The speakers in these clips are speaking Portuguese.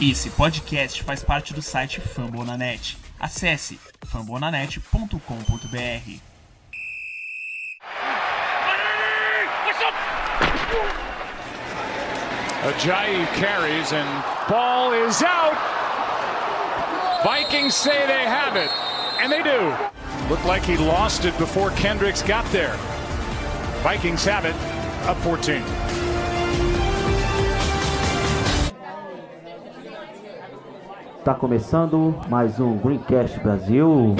Esse podcast faz parte do site Fambonanet. Acesse fambonanet.com.br. Ajayi carries and ball is out. Vikings say they have it, and they do. Looked like he lost it before Kendricks got there. Vikings have it, up 14. Tá começando mais um Greencast Brasil.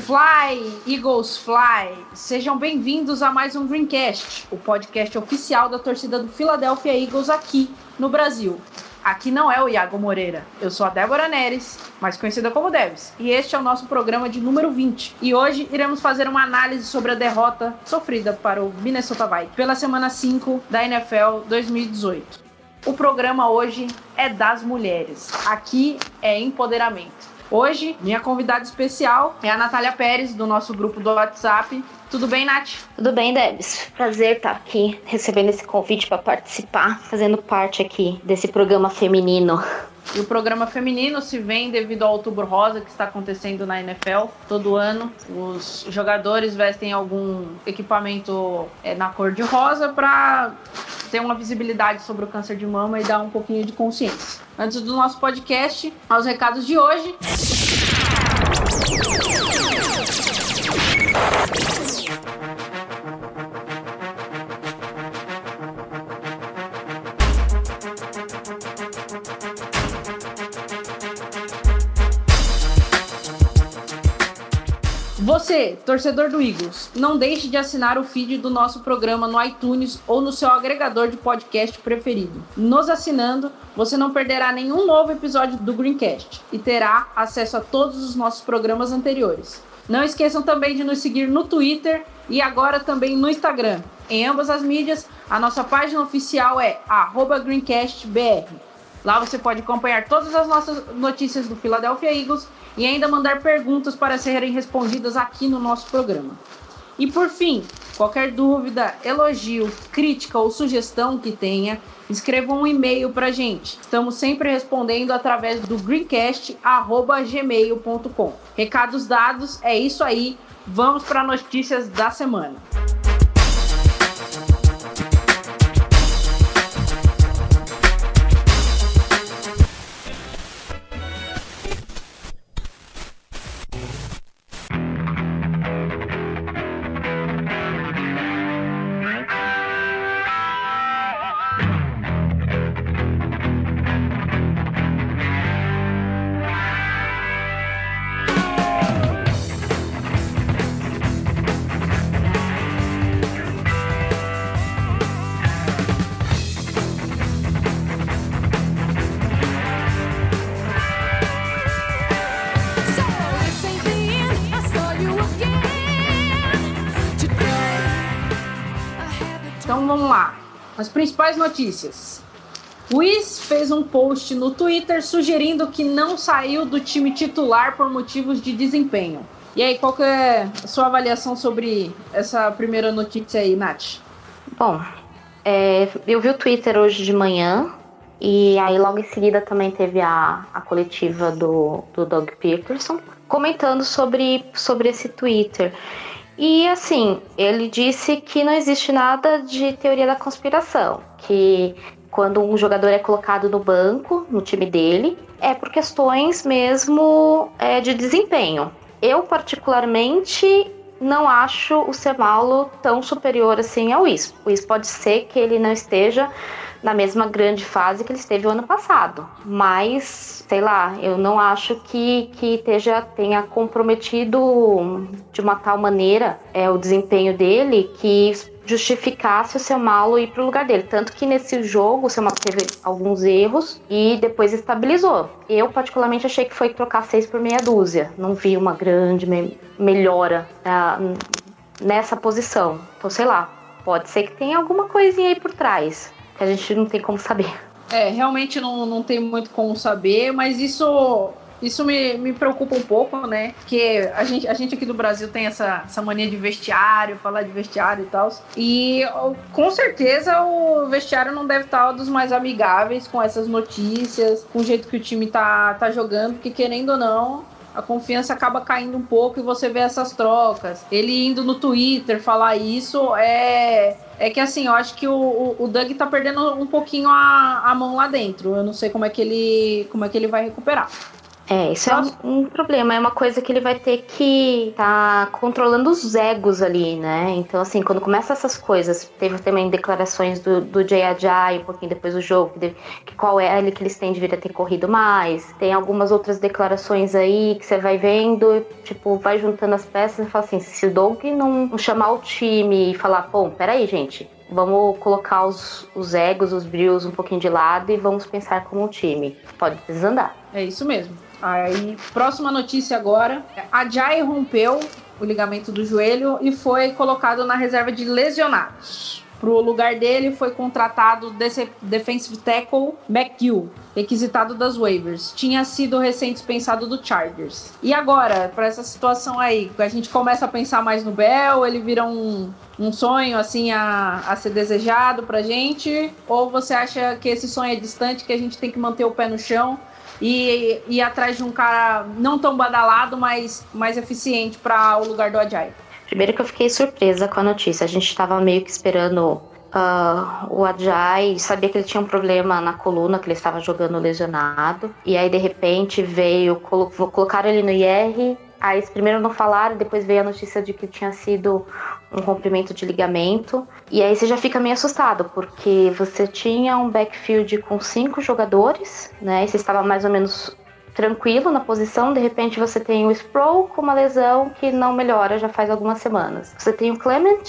Fly, Eagles Fly! Sejam bem-vindos a mais um Greencast, o podcast oficial da torcida do Philadelphia Eagles aqui no Brasil. Aqui não é o Iago Moreira, eu sou a Débora Neres, mais conhecida como Debs, e este é o nosso programa de número 20. E hoje iremos fazer uma análise sobre a derrota sofrida para o Minnesota Vikings pela semana 5 da NFL 2018. O programa hoje é das mulheres. Aqui é empoderamento. Hoje, minha convidada especial é a Natália Pérez, do nosso grupo do WhatsApp. Tudo bem, Nath? Tudo bem, Debs? Prazer estar aqui recebendo esse convite para participar, fazendo parte aqui desse programa feminino. E o programa feminino se vem devido ao Outubro Rosa que está acontecendo na NFL todo ano. Os jogadores vestem algum equipamento é, na cor de rosa para ter uma visibilidade sobre o câncer de mama e dar um pouquinho de consciência. Antes do nosso podcast, aos recados de hoje. Você, torcedor do Eagles, não deixe de assinar o feed do nosso programa no iTunes ou no seu agregador de podcast preferido. Nos assinando, você não perderá nenhum novo episódio do Greencast e terá acesso a todos os nossos programas anteriores. Não esqueçam também de nos seguir no Twitter e agora também no Instagram. Em ambas as mídias, a nossa página oficial é @greencastbr. Lá você pode acompanhar todas as nossas notícias do Philadelphia Eagles e ainda mandar perguntas para serem respondidas aqui no nosso programa. E por fim, qualquer dúvida, elogio, crítica ou sugestão que tenha, escreva um e-mail para gente. Estamos sempre respondendo através do greencast@gmail.com. Recados dados, é isso aí. Vamos para notícias da semana. Principais notícias. Is fez um post no Twitter sugerindo que não saiu do time titular por motivos de desempenho. E aí, qual que é a sua avaliação sobre essa primeira notícia aí, Nath? Bom, é, eu vi o Twitter hoje de manhã e aí logo em seguida também teve a, a coletiva do, do Doug Peterson comentando sobre, sobre esse Twitter. E assim, ele disse que não existe nada de teoria da conspiração, que quando um jogador é colocado no banco, no time dele, é por questões mesmo é, de desempenho. Eu, particularmente, não acho o Semalo tão superior assim ao Is. O Is pode ser que ele não esteja na mesma grande fase que ele esteve o ano passado. Mas, sei lá, eu não acho que, que esteja, tenha comprometido de uma tal maneira é, o desempenho dele que justificasse o seu malo ir para o lugar dele. Tanto que nesse jogo o seu malo teve alguns erros e depois estabilizou. Eu, particularmente, achei que foi trocar seis por meia dúzia. Não vi uma grande me melhora uh, nessa posição. Então, sei lá, pode ser que tenha alguma coisinha aí por trás que a gente não tem como saber. É, realmente não, não tem muito como saber, mas isso Isso me, me preocupa um pouco, né? Porque a gente, a gente aqui do Brasil tem essa, essa mania de vestiário, falar de vestiário e tal. E com certeza o vestiário não deve estar dos mais amigáveis com essas notícias, com o jeito que o time tá, tá jogando, porque querendo ou não, a confiança acaba caindo um pouco e você vê essas trocas. Ele indo no Twitter falar isso é. É que assim, eu acho que o, o Doug tá perdendo um pouquinho a, a mão lá dentro. Eu não sei como é que ele, como é que ele vai recuperar. É, isso é um, um, problema, é uma coisa que ele vai ter que tá controlando os egos ali, né? Então, assim, quando começa essas coisas, teve também declarações do, do Jay Ajay um pouquinho depois do jogo, que, que qual é ele que eles têm deveria ter corrido mais. Tem algumas outras declarações aí que você vai vendo, tipo, vai juntando as peças e fala assim: se o Doug não, não chamar o time e falar, pô, peraí, gente, vamos colocar os, os egos, os brios um pouquinho de lado e vamos pensar como um time. Pode desandar. É isso mesmo. Aí, próxima notícia agora. A Jai rompeu o ligamento do joelho e foi colocado na reserva de lesionados. Pro lugar dele foi contratado defensive tackle McGill, requisitado das waivers. Tinha sido recém-dispensado do Chargers. E agora, para essa situação aí, a gente começa a pensar mais no Bell, ele vira um, um sonho assim a, a ser desejado pra gente? Ou você acha que esse sonho é distante, que a gente tem que manter o pé no chão e ir atrás de um cara não tão badalado, mas mais eficiente para o lugar do Ajay. Primeiro que eu fiquei surpresa com a notícia. A gente estava meio que esperando uh, o Ajay, sabia que ele tinha um problema na coluna, que ele estava jogando lesionado. E aí, de repente, veio, colo colocaram ele no IR. Aí, primeiro não falaram, depois veio a notícia de que tinha sido um rompimento de ligamento. E aí você já fica meio assustado, porque você tinha um backfield com cinco jogadores, né? E você estava mais ou menos tranquilo na posição, de repente você tem o Sproul com uma lesão que não melhora já faz algumas semanas. Você tem o Clement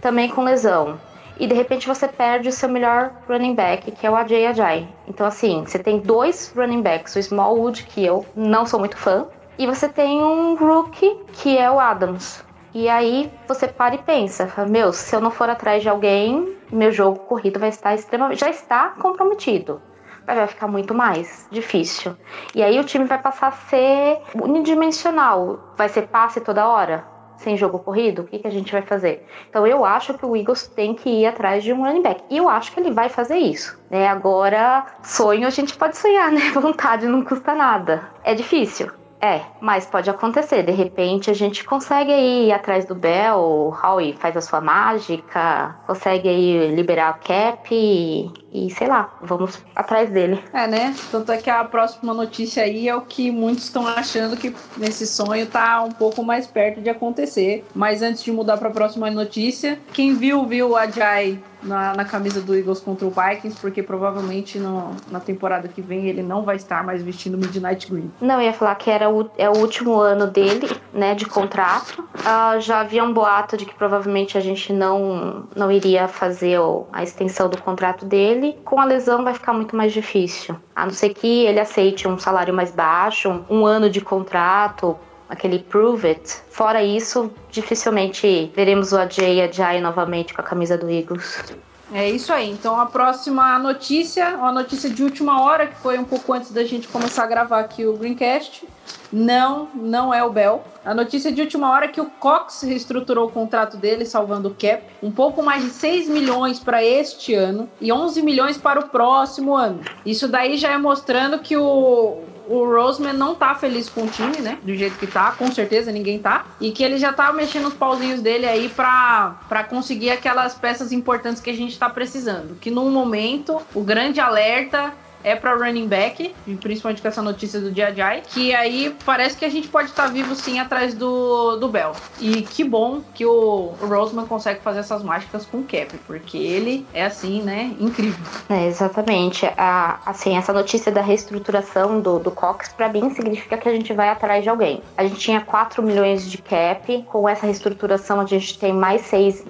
também com lesão. E de repente você perde o seu melhor running back, que é o Ajay Ajay. Então, assim, você tem dois running backs, o Smallwood, que eu não sou muito fã, e você tem um rookie, que é o Adams. E aí você para e pensa, meu, se eu não for atrás de alguém, meu jogo corrido vai estar extremamente, já está comprometido. Vai ficar muito mais difícil. E aí o time vai passar a ser unidimensional. Vai ser passe toda hora, sem jogo corrido, o que, que a gente vai fazer? Então eu acho que o Eagles tem que ir atrás de um running back. E eu acho que ele vai fazer isso. Né? Agora, sonho a gente pode sonhar, né? Vontade não custa nada. É difícil. É, mas pode acontecer. De repente a gente consegue aí ir atrás do Bell, o Howie faz a sua mágica, consegue aí liberar a cap e, e, sei lá, vamos atrás dele. É, né? Tanto é que a próxima notícia aí é o que muitos estão achando que nesse sonho tá um pouco mais perto de acontecer. Mas antes de mudar para a próxima notícia, quem viu, viu a Jai na, na, camisa do Eagles contra o Vikings, porque provavelmente no, na temporada que vem ele não vai estar mais vestindo Midnight Green. Não, ia falar que era o, é o último ano dele, né, de contrato. Uh, já havia um boato de que provavelmente a gente não, não iria fazer a extensão do contrato dele. Com a lesão vai ficar muito mais difícil. A não ser que ele aceite um salário mais baixo, um, ano de contrato, aquele Prove It. Fora isso, dificilmente veremos o AJ e a Jai novamente com a camisa do Eagles. É isso aí. Então a próxima notícia, uma notícia de última hora, que foi um pouco antes da gente começar a gravar aqui o Greencast. Não, não é o Bell. A notícia de última hora é que o Cox reestruturou o contrato dele, salvando o cap. Um pouco mais de 6 milhões para este ano e 11 milhões para o próximo ano. Isso daí já é mostrando que o, o Roseman não tá feliz com o time, né? Do jeito que tá, com certeza ninguém tá. E que ele já tá mexendo os pauzinhos dele aí pra, pra conseguir aquelas peças importantes que a gente tá precisando. Que no momento, o grande alerta é para running back, principalmente com essa notícia do Jai, que aí parece que a gente pode estar tá vivo sim atrás do, do Bell. E que bom que o Roseman consegue fazer essas mágicas com o Cap, porque ele é assim, né, incrível. É, exatamente. A, assim, essa notícia da reestruturação do, do Cox, para mim, significa que a gente vai atrás de alguém. A gente tinha 4 milhões de cap, com essa reestruturação a gente tem mais 6,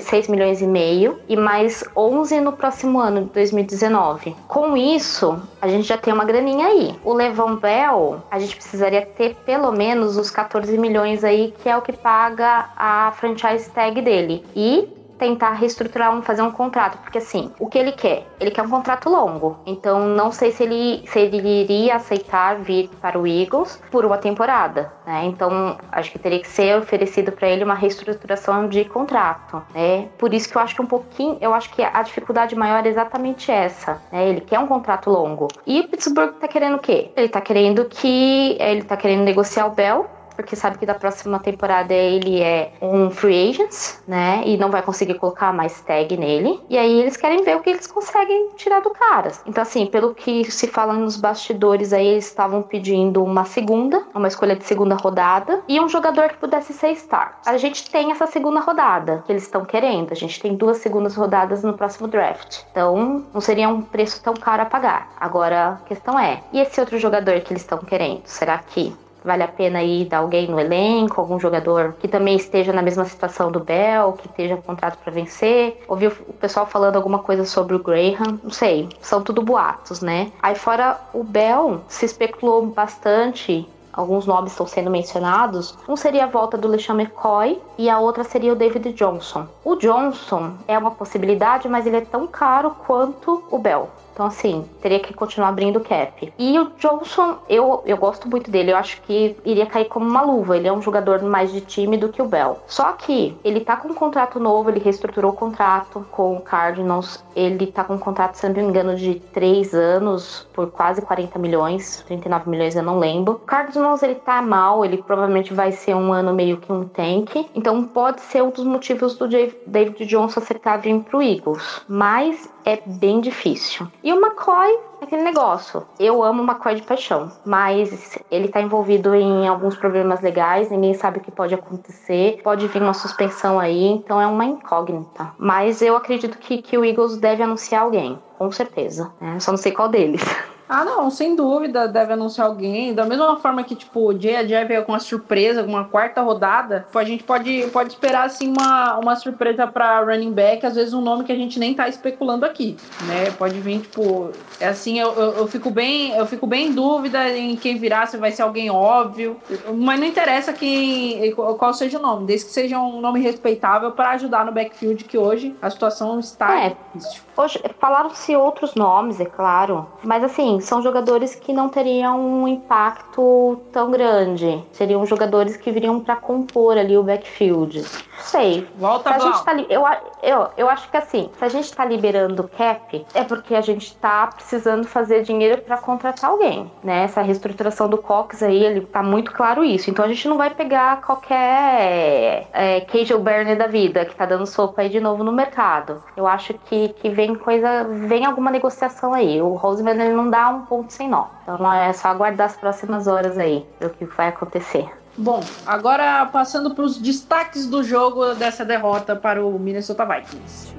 6 milhões e meio e mais 11 no próximo ano, 2019. Com isso, isso, a gente já tem uma graninha aí. O Levon Bell, a gente precisaria ter pelo menos os 14 milhões aí, que é o que paga a franchise tag dele. E tentar reestruturar, um, fazer um contrato, porque assim, o que ele quer? Ele quer um contrato longo. Então não sei se ele, se ele iria aceitar vir para o Eagles por uma temporada, né? Então acho que teria que ser oferecido para ele uma reestruturação de contrato, né? Por isso que eu acho que um pouquinho, eu acho que a dificuldade maior é exatamente essa, né? Ele quer um contrato longo. E o Pittsburgh tá querendo o quê? Ele tá querendo que ele tá querendo negociar o Bell porque sabe que da próxima temporada ele é um free agent, né? E não vai conseguir colocar mais tag nele. E aí eles querem ver o que eles conseguem tirar do cara. Então, assim, pelo que se fala nos bastidores aí, eles estavam pedindo uma segunda, uma escolha de segunda rodada e um jogador que pudesse ser star. A gente tem essa segunda rodada que eles estão querendo. A gente tem duas segundas rodadas no próximo draft. Então, não seria um preço tão caro a pagar. Agora, a questão é: e esse outro jogador que eles estão querendo? Será que Vale a pena aí dar alguém no elenco, algum jogador que também esteja na mesma situação do Bell, que esteja com contrato para vencer. Ouvi o pessoal falando alguma coisa sobre o Graham, não sei, são tudo boatos, né? Aí fora o Bell, se especulou bastante alguns nomes estão sendo mencionados. Um seria a volta do LeSean McCoy e a outra seria o David Johnson. O Johnson é uma possibilidade, mas ele é tão caro quanto o Bell. Então, assim, teria que continuar abrindo cap. E o Johnson, eu, eu gosto muito dele. Eu acho que iria cair como uma luva. Ele é um jogador mais de time do que o Bell. Só que ele tá com um contrato novo, ele reestruturou o contrato com o Cardinals. Ele tá com um contrato, se não me engano, de 3 anos por quase 40 milhões, 39 milhões, eu não lembro. O Cardinals, ele tá mal, ele provavelmente vai ser um ano meio que um tank. Então, pode ser um dos motivos do David Johnson aceitar vir pro Eagles. Mas é bem difícil. E o McCoy é aquele negócio. Eu amo o McCoy de paixão, mas ele tá envolvido em alguns problemas legais, ninguém sabe o que pode acontecer. Pode vir uma suspensão aí, então é uma incógnita. Mas eu acredito que, que o Eagles deve anunciar alguém, com certeza. Né? Só não sei qual deles. Ah, não, sem dúvida, deve anunciar alguém. Da mesma forma que, tipo, o Jay veio com uma surpresa, uma quarta rodada, a gente pode, pode esperar, assim, uma, uma surpresa pra running back, às vezes um nome que a gente nem tá especulando aqui, né? Pode vir, tipo, assim, eu, eu, eu, fico bem, eu fico bem em dúvida em quem virar, se vai ser alguém óbvio, mas não interessa quem, qual seja o nome, desde que seja um nome respeitável para ajudar no backfield, que hoje a situação está é, difícil. Hoje, falaram-se outros nomes, é claro, mas assim, são jogadores que não teriam um impacto tão grande. Seriam jogadores que viriam para compor ali o backfield. Sei. Volta a gente tá eu, eu, eu acho que assim, se a gente tá liberando cap, é porque a gente tá precisando fazer dinheiro para contratar alguém, né? Essa reestruturação do Cox aí, ele tá muito claro isso. Então a gente não vai pegar qualquer é, Cage Burner da vida que tá dando sopa aí de novo no mercado. Eu acho que, que vem coisa, vem alguma negociação aí. O Roseman ele não dá um ponto sem nó. Então é só aguardar as próximas horas aí, o que vai acontecer. Bom, agora passando para os destaques do jogo dessa derrota para o Minnesota Vikings.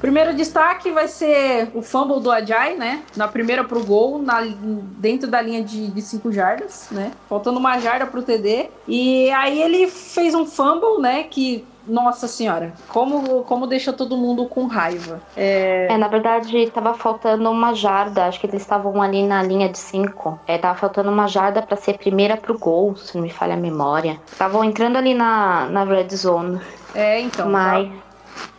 Primeiro destaque vai ser o fumble do Ajay, né? Na primeira pro gol, na, dentro da linha de 5 jardas, né? Faltando uma jarda pro TD. E aí ele fez um fumble, né? Que nossa senhora, como, como deixa todo mundo com raiva. É... é na verdade, tava faltando uma jarda. Acho que eles estavam ali na linha de 5. É, tava faltando uma jarda para ser primeira pro gol, se não me falha a memória. Estavam entrando ali na, na red zone. É, então. Mas. Tá...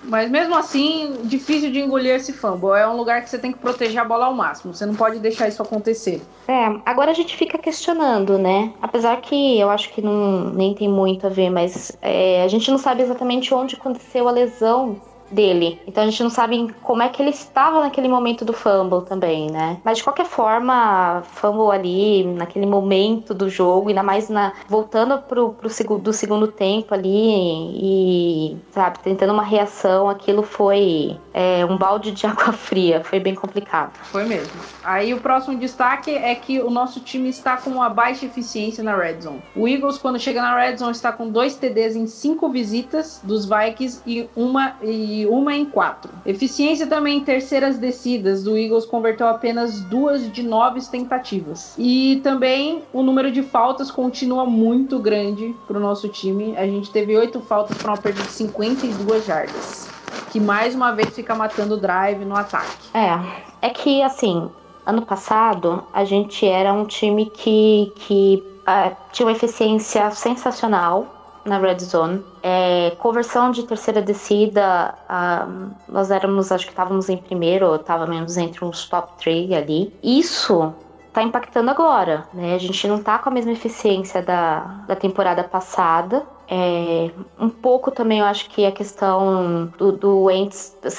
Mas mesmo assim, difícil de engolir esse fumble. É um lugar que você tem que proteger a bola ao máximo. Você não pode deixar isso acontecer. É, agora a gente fica questionando, né? Apesar que eu acho que não, nem tem muito a ver, mas é, a gente não sabe exatamente onde aconteceu a lesão dele. Então a gente não sabe como é que ele estava naquele momento do fumble também, né? Mas de qualquer forma, fumble ali, naquele momento do jogo, ainda mais na, voltando pro, pro segundo, do segundo tempo ali e, sabe, tentando uma reação, aquilo foi é, um balde de água fria. Foi bem complicado. Foi mesmo. Aí o próximo destaque é que o nosso time está com uma baixa eficiência na red zone. O Eagles, quando chega na red zone, está com dois TDs em cinco visitas dos Vikings e uma e uma em quatro. Eficiência também em terceiras descidas. O Eagles converteu apenas duas de nove tentativas. E também o número de faltas continua muito grande para o nosso time. A gente teve oito faltas para uma perda de 52 jardas. Que mais uma vez fica matando o drive no ataque. É, é que assim, ano passado a gente era um time que, que uh, tinha uma eficiência sensacional na red zone. É, conversão de terceira descida, uh, nós éramos, acho que estávamos em primeiro, estávamos entre uns top 3 ali. Isso tá impactando agora, né? A gente não tá com a mesma eficiência da, da temporada passada. É, um pouco também eu acho que a questão do, do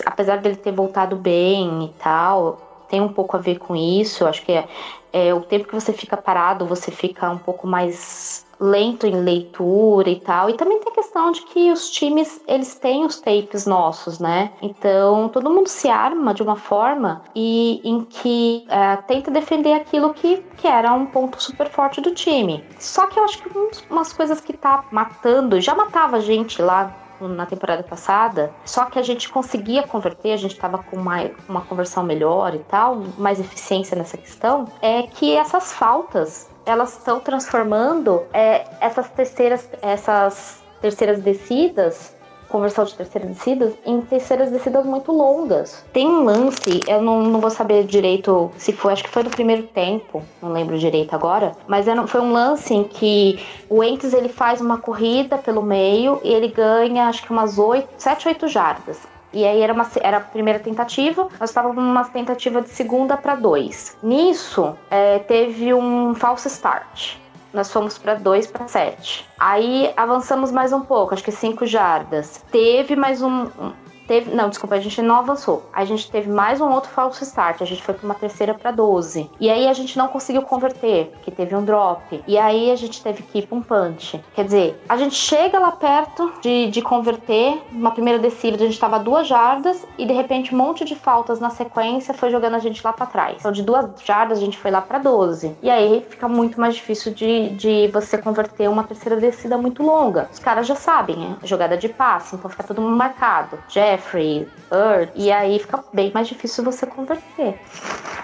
apesar dele ter voltado bem e tal, tem um pouco a ver com isso. Eu acho que é, é, o tempo que você fica parado, você fica um pouco mais lento em leitura e tal. E também tem a questão de que os times, eles têm os tapes nossos, né? Então, todo mundo se arma de uma forma e em que é, tenta defender aquilo que, que era um ponto super forte do time. Só que eu acho que umas coisas que tá matando, já matava a gente lá na temporada passada, só que a gente conseguia converter, a gente estava com uma, uma conversão melhor e tal, mais eficiência nessa questão, é que essas faltas elas estão transformando é, essas terceiras, essas terceiras descidas conversão de terceiras descidas em terceiras descidas muito longas. Tem um lance, eu não, não vou saber direito se foi, acho que foi no primeiro tempo, não lembro direito agora, mas era, foi um lance em que o Entes ele faz uma corrida pelo meio e ele ganha acho que umas 8, 7, 8 jardas. E aí era, uma, era a primeira tentativa, nós estávamos numa tentativa de segunda para dois. Nisso, é, teve um falso start. Nós fomos para 2 para 7. Aí avançamos mais um pouco, acho que 5 jardas. Teve mais um, teve. Não, desculpa, a gente não avançou. A gente teve mais um outro falso start. A gente foi para uma terceira para 12. E aí a gente não conseguiu converter, que teve um drop. E aí a gente teve que ir para um punch. Quer dizer, a gente chega lá perto de, de converter. Uma primeira descida, a gente estava duas jardas. E de repente, um monte de faltas na sequência foi jogando a gente lá para trás. Então, de duas jardas, a gente foi lá para 12. E aí fica muito mais difícil de, de você converter uma terceira descida muito longa. Os caras já sabem, né? Jogada de passe, então fica todo mundo marcado. Jeff Jeffrey, Earth, e aí fica bem mais difícil você converter.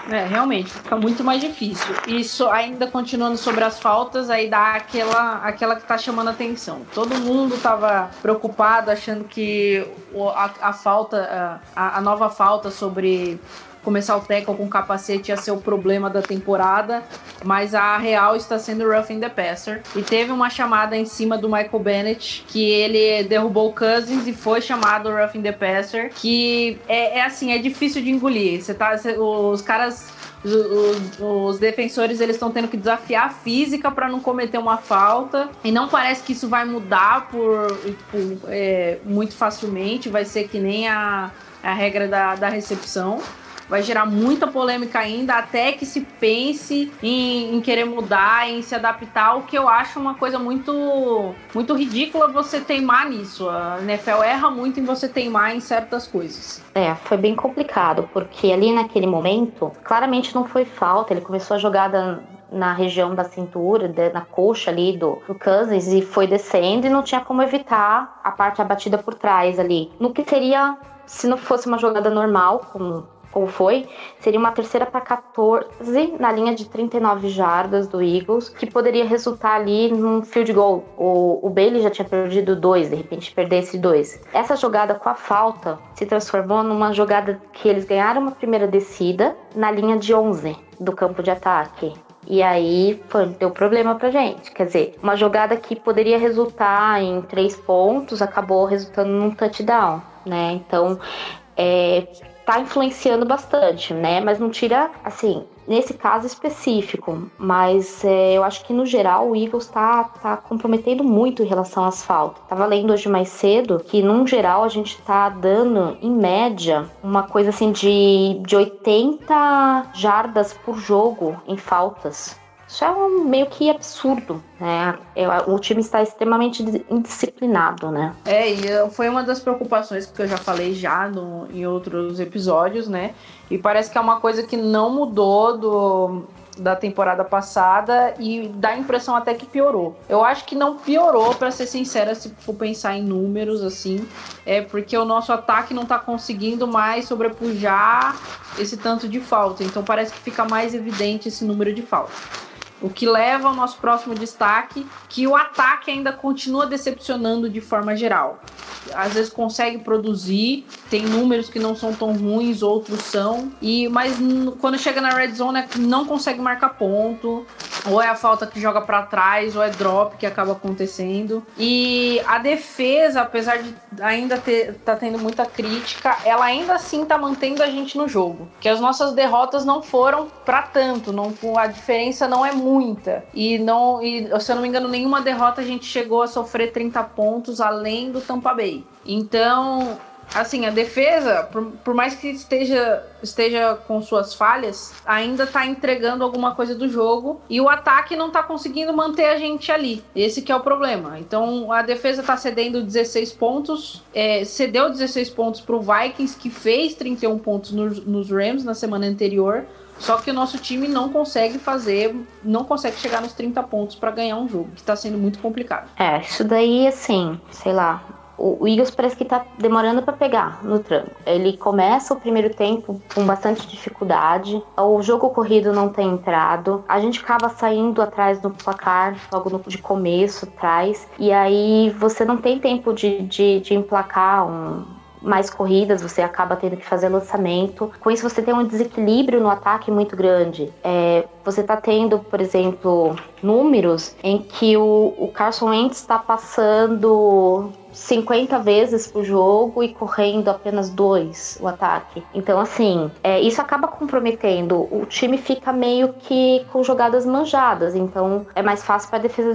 É, realmente, fica muito mais difícil. Isso ainda continuando sobre as faltas, aí dá aquela, aquela que tá chamando atenção. Todo mundo tava preocupado, achando que a, a falta, a, a nova falta sobre começar o tackle com capacete ia ser o problema da temporada, mas a real está sendo roughing the passer. E teve uma chamada em cima do Michael Bennett, que ele derrubou o Cousins e foi chamado roughing the passer, que é, é assim, é difícil de engolir. Você tá, os caras os, os, defensores eles estão tendo que desafiar a física para não cometer uma falta e não parece que isso vai mudar por, por é, muito facilmente vai ser que nem a, a regra da, da recepção vai gerar muita polêmica ainda, até que se pense em, em, querer mudar, em se adaptar, o que eu acho uma coisa muito, muito ridícula você teimar nisso. A NFL erra muito em você teimar em certas coisas. É, foi bem complicado, porque ali naquele momento, claramente não foi falta, ele começou a jogada na região da cintura, na coxa ali do, do Cousins e foi descendo e não tinha como evitar a parte abatida por trás ali. No que seria, se não fosse uma jogada normal, como ou foi, seria uma terceira para 14 na linha de 39 jardas do Eagles, que poderia resultar ali num field goal. O, o Bailey já tinha perdido dois, de repente perder esse dois. Essa jogada com a falta se transformou numa jogada que eles ganharam uma primeira descida na linha de 11 do campo de ataque. E aí foi, deu problema pra gente. Quer dizer, uma jogada que poderia resultar em três pontos acabou resultando num touchdown, né? Então, é, tá influenciando bastante, né? Mas não tira, assim, nesse caso específico. Mas é, eu acho que no geral o Eagles tá, tá comprometendo muito em relação às faltas. Tava lendo hoje mais cedo que, num geral, a gente tá dando, em média, uma coisa assim de, de 80 jardas por jogo em faltas. Isso é um meio que absurdo, né? O time está extremamente indisciplinado, né? É, e foi uma das preocupações que eu já falei já no, em outros episódios, né? E parece que é uma coisa que não mudou do, da temporada passada e dá a impressão até que piorou. Eu acho que não piorou, para ser sincera, se for pensar em números assim, é porque o nosso ataque não tá conseguindo mais sobrepujar esse tanto de falta. Então parece que fica mais evidente esse número de falta. O que leva ao nosso próximo destaque, que o ataque ainda continua decepcionando de forma geral. Às vezes consegue produzir, tem números que não são tão ruins, outros são, e mas quando chega na red zone não consegue marcar ponto, ou é a falta que joga para trás, ou é drop que acaba acontecendo. E a defesa, apesar de ainda ter tá tendo muita crítica, ela ainda assim tá mantendo a gente no jogo. Que as nossas derrotas não foram para tanto, não a diferença não é muita. E não, e, se eu não me engano, nenhuma derrota a gente chegou a sofrer 30 pontos além do Tampa Bay. Então, assim, a defesa, por, por, mais que esteja, esteja com suas falhas, ainda está entregando alguma coisa do jogo e o ataque não está conseguindo manter a gente ali. Esse que é o problema. Então a defesa está cedendo 16 pontos, é, cedeu 16 pontos para o Vikings, que fez 31 pontos nos, nos Rams na semana anterior. Só que o nosso time não consegue fazer, não consegue chegar nos 30 pontos para ganhar um jogo, que tá sendo muito complicado. É, isso daí, assim, sei lá. O Eagles parece que tá demorando para pegar no tranco. Ele começa o primeiro tempo com bastante dificuldade. O jogo corrido não tem entrado. A gente acaba saindo atrás do placar, logo no, de começo, atrás. E aí você não tem tempo de, de, de emplacar um, mais corridas, você acaba tendo que fazer lançamento. Com isso, você tem um desequilíbrio no ataque muito grande. É, você está tendo, por exemplo, números em que o, o Carson Wentz está passando 50 vezes por jogo e correndo apenas dois o ataque. Então, assim, é, isso acaba comprometendo. O time fica meio que com jogadas manjadas. Então, é mais fácil para a defesa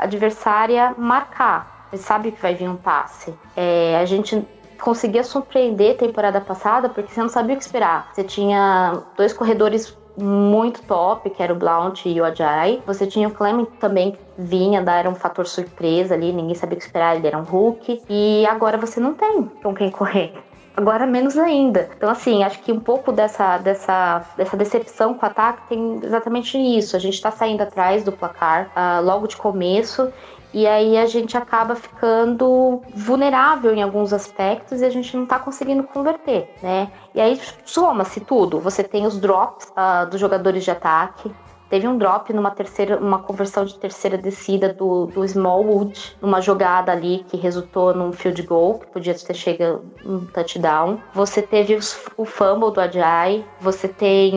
adversária marcar. Você sabe que vai vir um passe. É, a gente conseguia surpreender temporada passada, porque você não sabia o que esperar. Você tinha dois corredores muito top, que era o Blount e o Ajay. Você tinha o Clement também, que vinha, dar um fator surpresa ali, ninguém sabia o que esperar, ele era um Hulk. E agora você não tem com quem correr. Agora menos ainda. Então, assim, acho que um pouco dessa, dessa, dessa decepção com o ataque tem exatamente isso. A gente tá saindo atrás do placar uh, logo de começo e aí a gente acaba ficando vulnerável em alguns aspectos e a gente não está conseguindo converter, né? E aí soma-se tudo. Você tem os drops uh, dos jogadores de ataque. Teve um drop numa terceira, uma conversão de terceira descida do, do Smallwood, numa jogada ali que resultou num field goal, que podia ter chegado um touchdown. Você teve os, o fumble do Ajay, você tem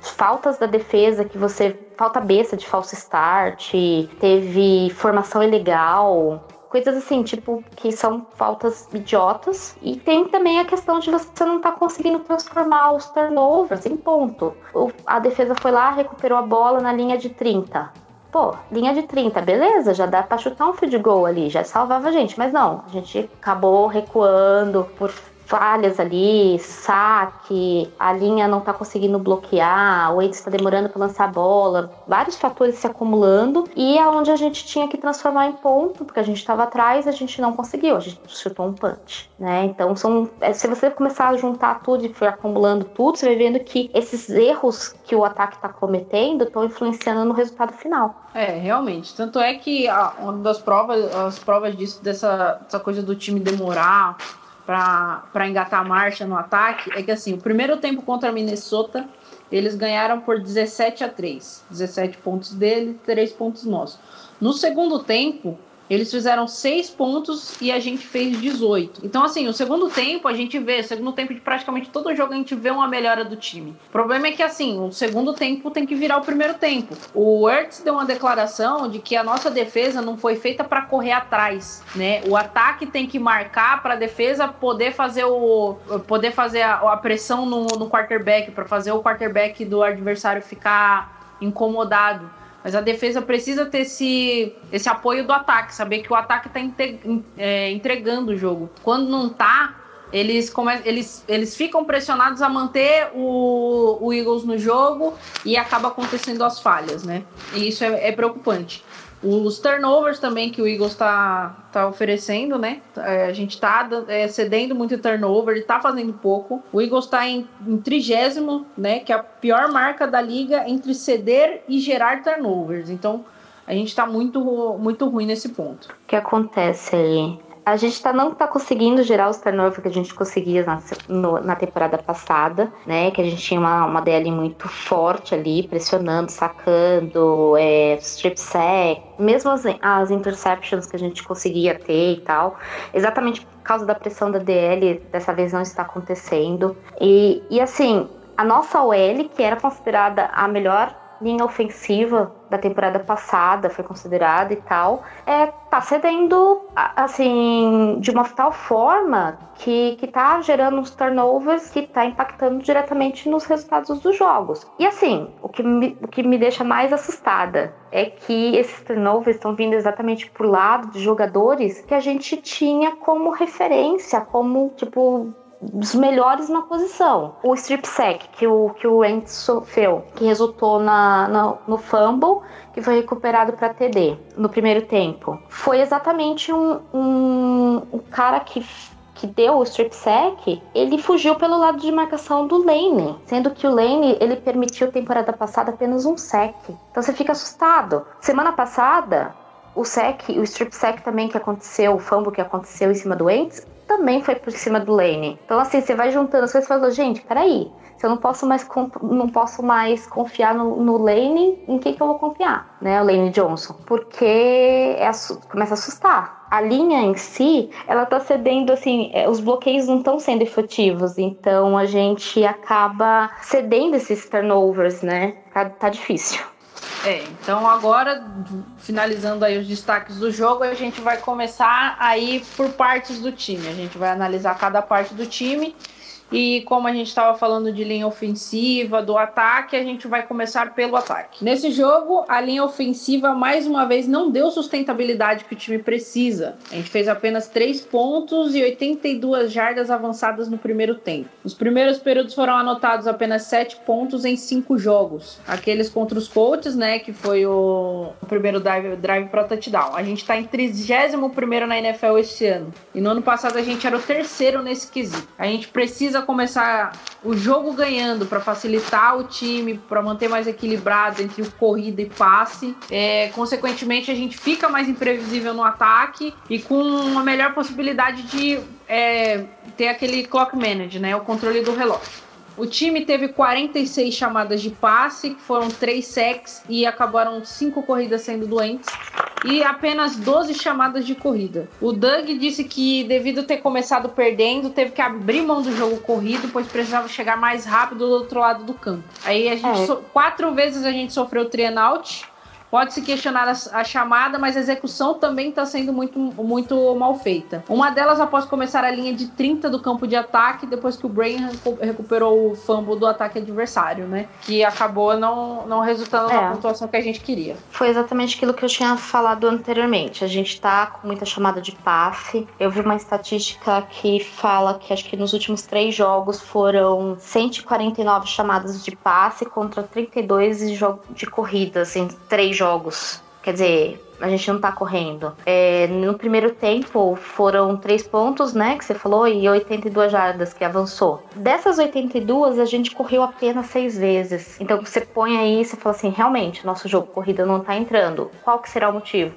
faltas da defesa que você. Falta besta de falso start, teve formação ilegal, coisas assim, tipo, que são faltas idiotas. E tem também a questão de você não estar tá conseguindo transformar os turnovers em ponto. a defesa foi lá, recuperou a bola na linha de 30. Pô, linha de 30, beleza, já dá pra chutar um field goal ali, já salvava a gente. Mas não, a gente acabou recuando por falhas ali, saque, a linha não tá conseguindo bloquear, o Eds está demorando para lançar a bola, vários fatores se acumulando e é a gente tinha que transformar em ponto, porque a gente estava atrás, a gente não conseguiu, a gente chutou um punch, né? Então são, é, se você começar a juntar tudo e for acumulando tudo, você vai vendo que esses erros que o ataque está cometendo estão influenciando no resultado final. É, realmente. Tanto é que a, uma das provas, as provas disso, dessa, dessa coisa do time demorar para engatar a marcha no ataque é que assim, o primeiro tempo contra Minnesota, eles ganharam por 17 a 3. 17 pontos dele, 3 pontos nossos. No segundo tempo, eles fizeram seis pontos e a gente fez 18. Então, assim, o segundo tempo a gente vê, o segundo tempo de praticamente todo jogo a gente vê uma melhora do time. O problema é que, assim, o segundo tempo tem que virar o primeiro tempo. O Ertz deu uma declaração de que a nossa defesa não foi feita para correr atrás, né? O ataque tem que marcar para a defesa poder fazer o poder fazer a, a pressão no, no quarterback, para fazer o quarterback do adversário ficar incomodado. Mas a defesa precisa ter esse, esse apoio do ataque, saber que o ataque está é, entregando o jogo. Quando não tá, eles, come... eles, eles ficam pressionados a manter o, o Eagles no jogo e acaba acontecendo as falhas, né? E isso é, é preocupante. Os turnovers também que o Eagles está tá oferecendo, né? É, a gente está é, cedendo muito turnover, ele tá fazendo pouco. O Eagles está em, em trigésimo, né? Que é a pior marca da liga entre ceder e gerar turnovers. Então, a gente está muito, muito ruim nesse ponto. O que acontece aí? A gente tá, não tá conseguindo gerar os turnovers que a gente conseguia na, no, na temporada passada, né? Que a gente tinha uma, uma DL muito forte ali, pressionando, sacando, é, strip sack, mesmo as, as interceptions que a gente conseguia ter e tal. Exatamente por causa da pressão da DL, dessa vez não está acontecendo. E, e assim, a nossa OL, que era considerada a melhor linha ofensiva da temporada passada foi considerada e tal, é, tá cedendo, assim, de uma tal forma que, que tá gerando uns turnovers que tá impactando diretamente nos resultados dos jogos. E assim, o que me, o que me deixa mais assustada é que esses turnovers estão vindo exatamente por lado de jogadores que a gente tinha como referência, como, tipo, dos melhores na posição. O strip sack que o, que o Ents sofreu, que resultou na, na, no fumble, que foi recuperado para TD no primeiro tempo, foi exatamente um, um, um cara que que deu o strip sack, ele fugiu pelo lado de marcação do Lane, sendo que o Lane ele permitiu temporada passada apenas um sack. Então você fica assustado. Semana passada, o sec, o strip sack também que aconteceu, o fumble que aconteceu em cima do Ents, também foi por cima do Lane. Então, assim, você vai juntando as coisas e fala, gente, peraí, se eu não posso mais, não posso mais confiar no, no Lane, em quem que eu vou confiar? Né, o Lane Johnson. Porque é, começa a assustar. A linha em si, ela tá cedendo, assim, é, os bloqueios não estão sendo efetivos, então a gente acaba cedendo esses turnovers, né? Tá, tá difícil. É, então agora, finalizando aí os destaques do jogo, a gente vai começar aí por partes do time. A gente vai analisar cada parte do time e como a gente estava falando de linha ofensiva, do ataque, a gente vai começar pelo ataque. Nesse jogo, a linha ofensiva mais uma vez não deu sustentabilidade que o time precisa. A gente fez apenas 3 pontos e 82 jardas avançadas no primeiro tempo. Nos primeiros períodos foram anotados apenas 7 pontos em 5 jogos. Aqueles contra os Colts, né, que foi o, o primeiro drive, drive para touchdown. A gente está em 31 na NFL esse ano. E no ano passado a gente era o terceiro nesse quesito. A gente precisa precisa começar o jogo ganhando para facilitar o time, para manter mais equilibrado entre corrida e passe. É, consequentemente, a gente fica mais imprevisível no ataque e com uma melhor possibilidade de é, ter aquele clock manage, né, o controle do relógio. O time teve 46 chamadas de passe, que foram 3 sacks e acabaram 5 corridas sendo doentes. E apenas 12 chamadas de corrida. O Doug disse que, devido ter começado perdendo, teve que abrir mão do jogo corrido, pois precisava chegar mais rápido do outro lado do campo. Aí a gente. É. So quatro vezes a gente sofreu o out Pode-se questionar a, a, chamada, mas a execução também está sendo muito, muito mal feita. Uma delas após começar a linha de 30 do campo de ataque, depois que o Brain recuperou o fumble do ataque adversário, né? Que acabou não, não resultando é. na pontuação que a gente queria. Foi exatamente aquilo que eu tinha falado anteriormente. A gente está com muita chamada de passe. Eu vi uma estatística que fala que acho que nos últimos três jogos foram 149 chamadas de passe contra 32 de, de corridas em três jogos. Quer dizer, a gente não tá correndo. É, no primeiro tempo foram três pontos, né, que você falou, e 82 jardas que avançou. Dessas 82, a gente correu apenas seis vezes. Então você põe aí você fala assim, realmente, nosso jogo corrida não tá entrando. Qual que será o motivo?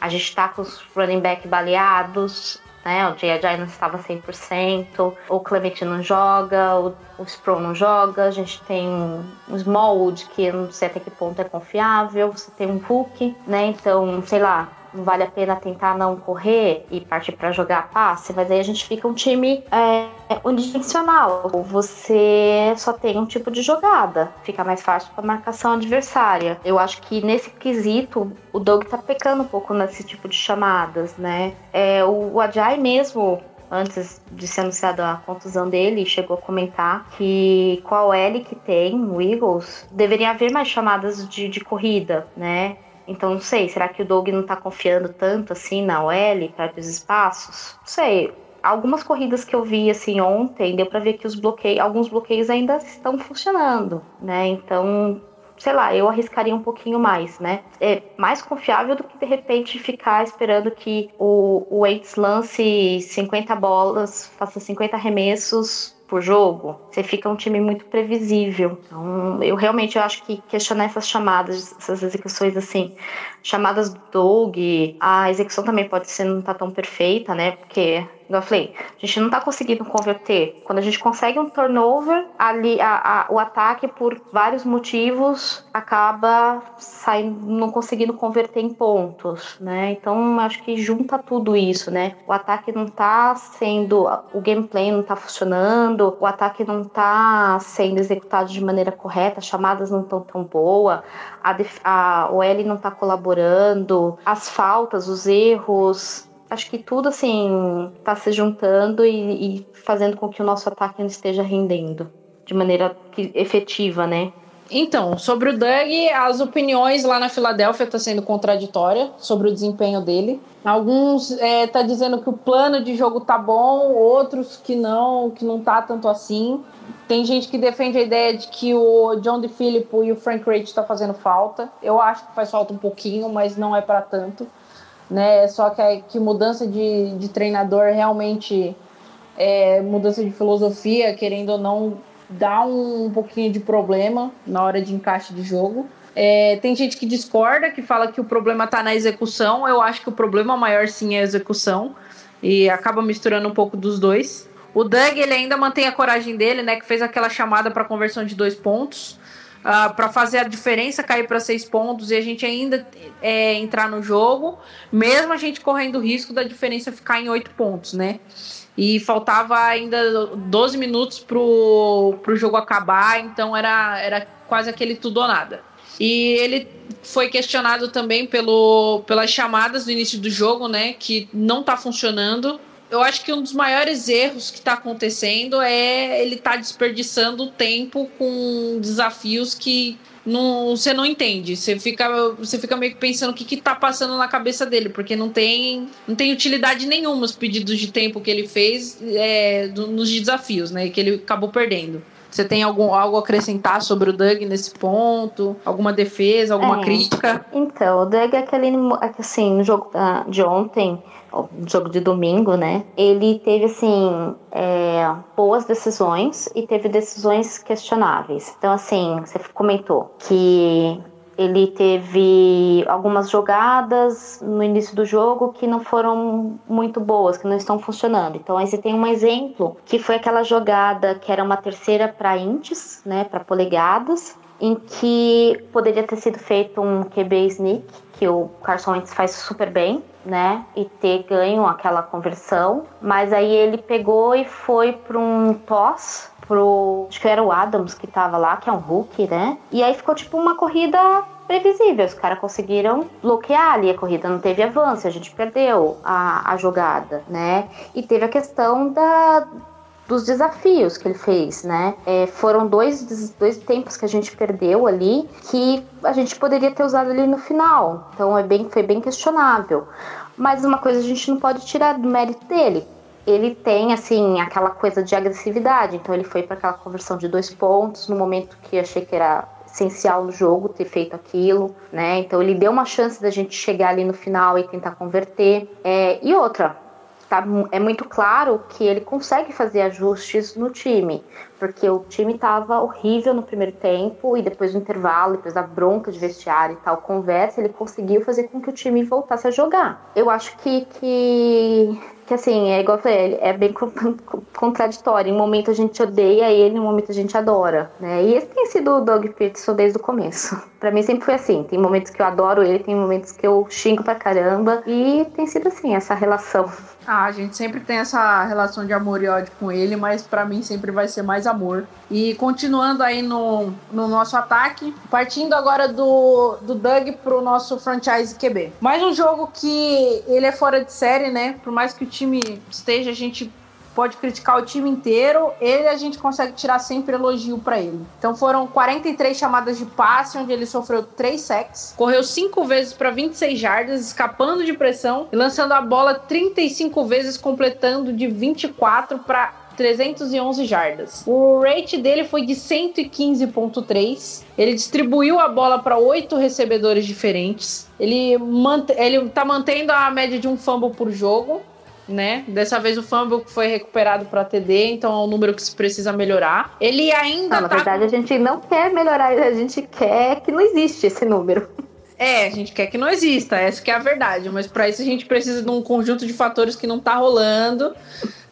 A gente tá com os running back baleados, né? O Jay não estava 100%, o Clement não joga, o, o Sproul não joga, a gente tem um Smallwood que não sei até que ponto é confiável, você tem um Hulk, né? Então, sei lá, vale a pena tentar não correr e partir para jogar passe, mas aí a gente fica um time é, unidimensional. Você só tem um tipo de jogada, fica mais fácil para marcação adversária. Eu acho que nesse quesito o Doug tá pecando um pouco nesse tipo de chamadas, né? É, o, o Ajay mesmo antes de ser anunciada a contusão dele, chegou a comentar que qual L que tem o Eagles, deveria haver mais chamadas de, de corrida, né? Então, não sei, será que o Doug não tá confiando tanto assim na OL para os espaços? Não sei. algumas corridas que eu vi assim ontem, deu para ver que os bloqueios, alguns bloqueios ainda estão funcionando, né? Então, sei lá, eu arriscaria um pouquinho mais, né? É mais confiável do que de repente ficar esperando que o, o Waits lance 50 bolas, faça 50 arremessos por jogo, você fica um time muito previsível. Então, eu realmente eu acho que questionar essas chamadas, essas execuções assim, chamadas do Doug, a execução também pode ser não tá tão perfeita, né? Porque eu falei, a gente não tá conseguindo converter. Quando a gente consegue um turnover, ali a, a, o ataque, por vários motivos, acaba saindo, não conseguindo converter em pontos, né? Então, acho que junta tudo isso, né? O ataque não tá sendo, o gameplay não tá funcionando, o ataque não tá sendo executado de maneira correta, as chamadas não estão tão boas, a, a OL não tá colaborando, as faltas, os erros, acho que tudo assim está se juntando e, e, fazendo com que o nosso ataque não esteja rendendo de maneira efetiva, né? Então, sobre o Doug, as opiniões lá na Filadélfia estão tá sendo contraditórias sobre o desempenho dele. Alguns é, tá dizendo que o plano de jogo tá bom, outros que não, que não tá tanto assim. Tem gente que defende a ideia de que o John DeFilippo e o Frank Reich tá fazendo falta. Eu acho que faz falta um pouquinho, mas não é para tanto né? Só que, que mudança de, de treinador realmente é, mudança de filosofia, querendo ou não, dá um, um pouquinho de problema na hora de encaixe de jogo. É, tem gente que discorda, que fala que o problema está na execução. Eu acho que o problema maior sim é a execução e acaba misturando um pouco dos dois. O Doug ele ainda mantém a coragem dele, né? Que fez aquela chamada para conversão de dois pontos uh, ah, para fazer a diferença cair para seis pontos e a gente ainda é, entrar no jogo, mesmo a gente correndo o risco da diferença ficar em oito pontos, né? E faltava ainda 12 minutos pro, pro jogo acabar, então era, era quase aquele tudo ou nada. E ele foi questionado também pelo, pelas chamadas do início do jogo, né? Que não tá funcionando eu acho que um dos maiores erros que está acontecendo é ele tá desperdiçando tempo com desafios que não, você não entende. Você fica, você fica meio que pensando o que, que tá passando na cabeça dele, porque não tem, não tem utilidade nenhuma os pedidos de tempo que ele fez é, do, nos desafios, né? Que ele acabou perdendo. Você tem algum, algo a acrescentar sobre o Doug nesse ponto? Alguma defesa, alguma é, crítica? Então, o Doug é aquele, assim, no jogo ah, de ontem, jogo de domingo, né? Ele teve, assim, é, boas decisões e teve decisões questionáveis. Então, assim, você comentou que ele teve algumas jogadas no início do jogo que não foram muito boas, que não estão funcionando. Então aí você tem um exemplo que foi aquela jogada que era uma terceira para inches, né, para polegadas, em que poderia ter sido feito um QB sneak, que o Carson Wentz faz super bem, né? E ter ganho aquela conversão. Mas aí ele pegou e foi para um toss pro. Acho que era o Adams que tava lá, que é um Hulk, né? E aí ficou tipo uma corrida previsível. Os caras conseguiram bloquear ali a corrida, não teve avanço, a gente perdeu a, a jogada, né? E teve a questão da dos desafios que ele fez, né? É, foram dois, dois tempos que a gente perdeu ali que a gente poderia ter usado ali no final. Então é bem, foi bem questionável. Mas uma coisa a gente não pode tirar do mérito dele. Ele tem, assim, aquela coisa de agressividade. Então ele foi para aquela conversão de dois pontos no momento que achei que era essencial no jogo ter feito aquilo, né? Então ele deu uma chance da gente chegar ali no final e tentar converter. É, e outra, tá, é muito claro que ele consegue fazer ajustes no time, porque o time estava horrível no primeiro tempo e depois do intervalo, depois da bronca de vestiário e tal, conversa, ele conseguiu fazer com que o time voltasse a jogar. Eu acho que, que que assim, é igual eu falei, é bem contraditório. Em um momento a gente odeia ele, em um momento a gente adora, né? E esse tem sido o Doug Peterson desde o começo. Para mim sempre foi assim. Tem momentos que eu adoro ele, tem momentos que eu xingo pra caramba. E tem sido assim, essa relação. Ah, a gente sempre tem essa relação de amor e ódio com ele, mas para mim sempre vai ser mais amor. E continuando aí no, no nosso ataque, partindo agora do, do Doug pro nosso franchise QB. Mais um jogo que ele é fora de série, né? Por mais que o time esteja, a gente pode criticar o time inteiro, ele a gente consegue tirar sempre elogio para ele. Então foram 43 chamadas de passe, onde ele sofreu 3 sacks, correu 5 vezes para 26 jardas, escapando de pressão e lançando a bola 35 vezes, completando de 24 para 311 jardas. O rate dele foi de 115.3. Ele distribuiu a bola para oito recebedores diferentes. Ele, mant ele tá mantendo a média de um fumble por jogo né? Dessa vez o fumble foi recuperado para TD, então é um número que se precisa melhorar. Ele ainda não, na tá verdade a gente não quer melhorar, a gente quer que não existe esse número. É, a gente quer que não exista, essa que é a verdade, mas para isso a gente precisa de um conjunto de fatores que não tá rolando,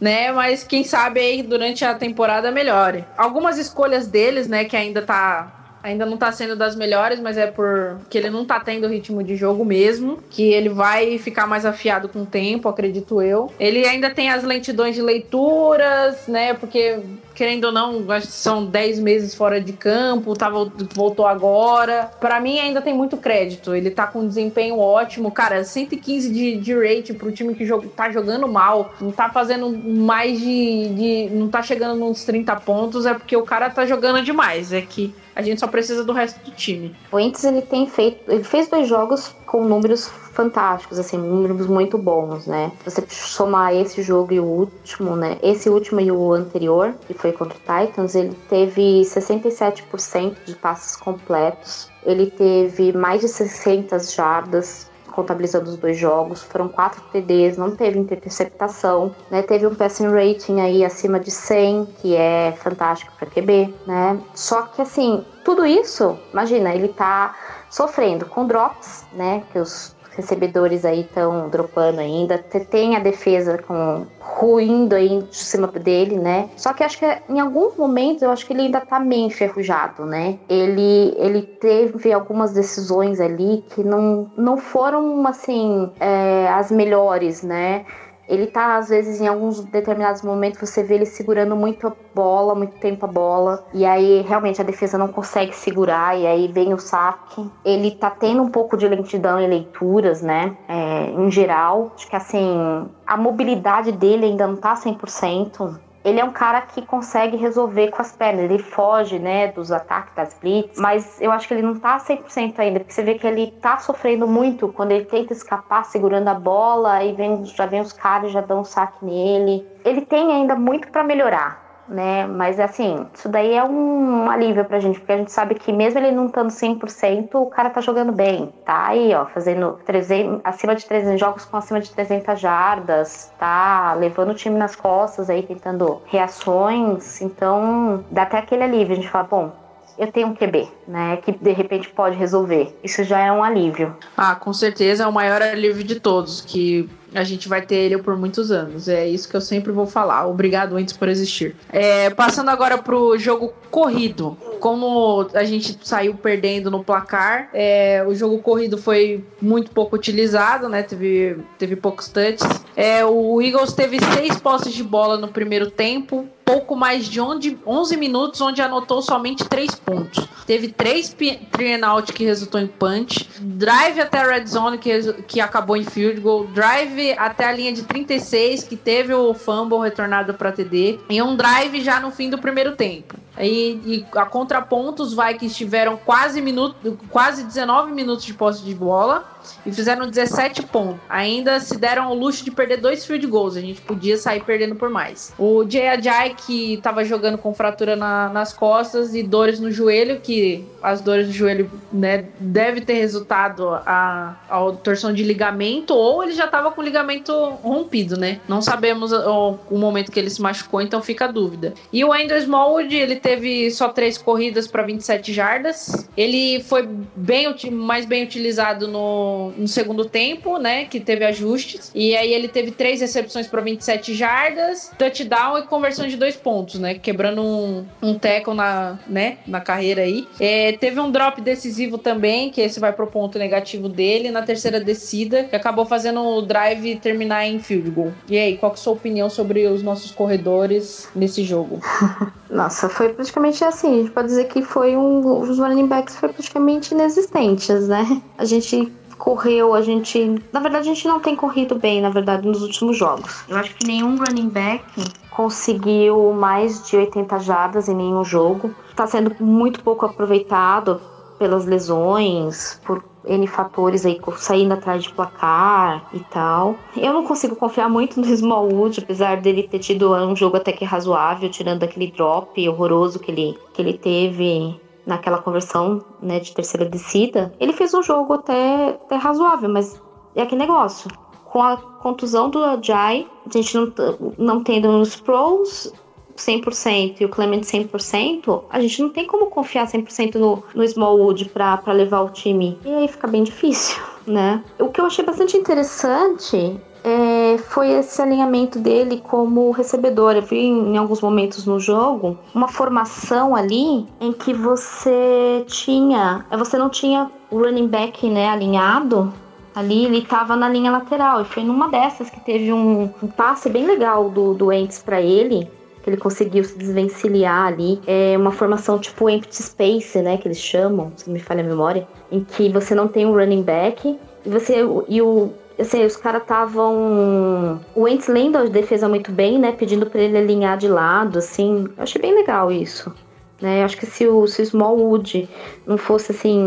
né? Mas quem sabe aí durante a temporada melhore. Algumas escolhas deles, né, que ainda tá ainda não tá sendo das melhores, mas é porque ele não tá tendo ritmo de jogo mesmo, que ele vai ficar mais afiado com o tempo, acredito eu. Ele ainda tem as lentidões de leituras, né? Porque querendo ou não, são 10 meses fora de campo, tá, voltou agora. Para mim ainda tem muito crédito. Ele tá com um desempenho ótimo. Cara, 115 de, de rate pro time que joga, tá jogando mal, não tá fazendo mais de, de. não tá chegando nos 30 pontos, é porque o cara tá jogando demais. É que a gente só precisa do resto do time. O Ents ele tem feito, ele fez dois jogos com números fantásticos, assim, números muito bons, né? Você somar esse jogo e o último, né? Esse último e o anterior, que foi contra o Titans, ele teve 67% de passes completos. Ele teve mais de 600 jardas, contabilizando os dois jogos. Foram quatro TDs, não teve interceptação, né? Teve um passing rating aí acima de 100, que é fantástico para QB, né? Só que assim, tudo isso, imagina, ele tá sofrendo com drops, né? Que os recebedores aí estão dropando ainda. Tem a defesa com ruindo aí em cima dele, né? Só que acho que em alguns momentos eu acho que ele ainda tá meio enferrujado, né? Ele, ele teve algumas decisões ali que não, não foram assim é, as melhores, né? Ele tá, às vezes, em alguns determinados momentos, você vê ele segurando muito a bola, muito tempo a bola. E aí, realmente, a defesa não consegue segurar. E aí vem o saque. Ele tá tendo um pouco de lentidão em leituras, né? É, em geral. Acho que, assim, a mobilidade dele ainda não tá 100% ele é um cara que consegue resolver com as pernas. Ele foge, né, dos ataques das blitz, mas eu acho que ele não tá 100% ainda, porque você vê que ele tá sofrendo muito quando ele tenta escapar segurando a bola, aí vem, já vem os caras já dão um saque nele. Ele tem ainda muito para melhorar né? Mas assim, isso daí é um alívio pra gente, porque a gente sabe que mesmo ele não estando 100%, o cara tá jogando bem. Tá aí, ó, fazendo 300, acima de 300 jogos com acima de 300 jardas, tá levando o time nas costas aí, tentando reações. Então, dá até aquele alívio. A gente fala, bom, eu tenho um QB, né? Que de repente pode resolver. Isso já é um alívio. Ah, com certeza é o maior alívio de todos, que a gente vai ter ele por muitos anos. É isso que eu sempre vou falar. Obrigado antes por existir. É, passando agora pro jogo corrido. Como a gente saiu perdendo no placar, é, o jogo corrido foi muito pouco utilizado, né? Teve, teve poucos touches. É, o Eagles teve seis posses de bola no primeiro tempo, pouco mais de 11 minutos, onde anotou somente três pontos. Teve três three and out que resultou em punch, drive até a red zone que, que acabou em field goal, drive drive até a linha de 36, que teve o fumble retornado para TD, e um drive já no fim do primeiro tempo. E, e a contraponto, os Vikings tiveram quase, minuto, quase 19 minutos de posse de bola e fizeram 17 pontos. Ainda se deram ao luxo de perder dois field goals. A gente podia sair perdendo por mais. O Jay Ajay, que estava jogando com fratura na, nas costas e dores no joelho, que as dores no joelho né, deve ter resultado a, a torção de ligamento, ou ele já estava com o ligamento rompido, né? Não sabemos o, o, momento que ele se machucou, então fica a dúvida. E o Andrew Smallwood, ele teve só três corridas para 27 jardas. Ele foi bem mais bem utilizado no no, segundo tempo, né? Que teve ajustes. E aí ele teve três recepções para 27 jardas, touchdown e conversão de dois pontos, né? Quebrando um, um tackle na, né, na carreira aí. É, teve um drop decisivo também, que esse vai pro ponto negativo dele, na terceira descida, que acabou fazendo o drive terminar em field goal. E aí, qual que é a sua opinião sobre os nossos corredores nesse jogo? Nossa, foi praticamente assim. A gente pode dizer que foi um. Os running backs foram praticamente inexistentes, né? A gente correu, a gente. Na verdade, a gente não tem corrido bem, na verdade, nos últimos jogos. Eu acho que nenhum running back conseguiu mais de 80 jardas em nenhum jogo. Está sendo muito pouco aproveitado pelas lesões, por N fatores aí, saindo atrás de placar e tal. Eu não consigo confiar muito no Smallwood, apesar dele ter tido um jogo até que razoável, tirando aquele drop horroroso que ele, que ele teve naquela conversão né, de terceira descida. Ele fez um jogo até, até razoável, mas é aquele negócio. Com a contusão do Ajay, a gente não, não tendo os pros, 100% e o Clement 100%, a gente não tem como confiar 100% no, no Smallwood para levar o time. E aí fica bem difícil, né? O que eu achei bastante interessante é, foi esse alinhamento dele como recebedor. Eu vi em, em alguns momentos no jogo uma formação ali em que você tinha, você não tinha o running back né, alinhado ali ele estava na linha lateral e foi numa dessas que teve um, um passe bem legal do, do Ents para ele que ele conseguiu se desvencilhar ali. É uma formação tipo empty space, né, que eles chamam, se não me falha a memória, em que você não tem um running back e você e o assim, os caras estavam o Ents lendo a defesa muito bem, né, pedindo para ele alinhar de lado, assim. Eu achei bem legal isso. Né? Acho que se o, se o Smallwood não fosse assim,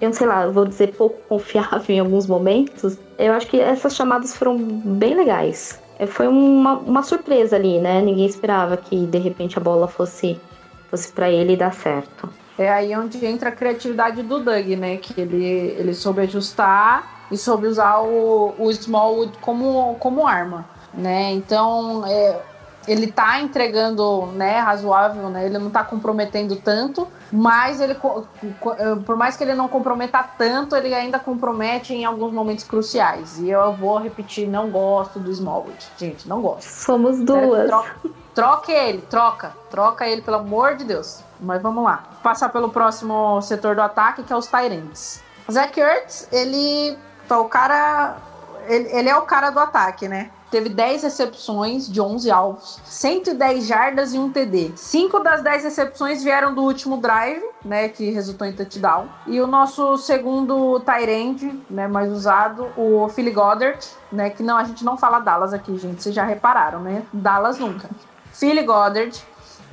eu não sei lá, vou dizer pouco confiável em alguns momentos, eu acho que essas chamadas foram bem legais. Foi uma, uma surpresa ali, né? Ninguém esperava que de repente a bola fosse, fosse para ele dar certo. É aí onde entra a criatividade do Doug, né? Que ele, ele soube ajustar e soube usar o, o Smallwood como, como arma, né? Então, é, ele tá entregando, né, razoável, né? Ele não tá comprometendo tanto, mas ele eh, por mais que ele não comprometa tanto, ele ainda compromete em alguns momentos cruciais. E eu vou repetir, não gosto do Smallwood. Gente, não gosto. Somos duas. Troca, troque ele, troca. Troca ele, pelo amor de Deus. Mas vamos lá. Passar pelo próximo setor do ataque, que é os Tyrants. Zach Ertz, ele. Tá, o cara. Ele, ele é o cara do ataque, né? Teve 10 recepções de 11 alvos, 110 jardas e um TD. Cinco das 10 recepções vieram do último drive, né, que resultou em touchdown. E o nosso segundo tight né, mais usado, o Philly Goddard, né, que não a gente não fala Dallas aqui, gente, vocês já repararam, né? Dallas nunca. Philly Goddard,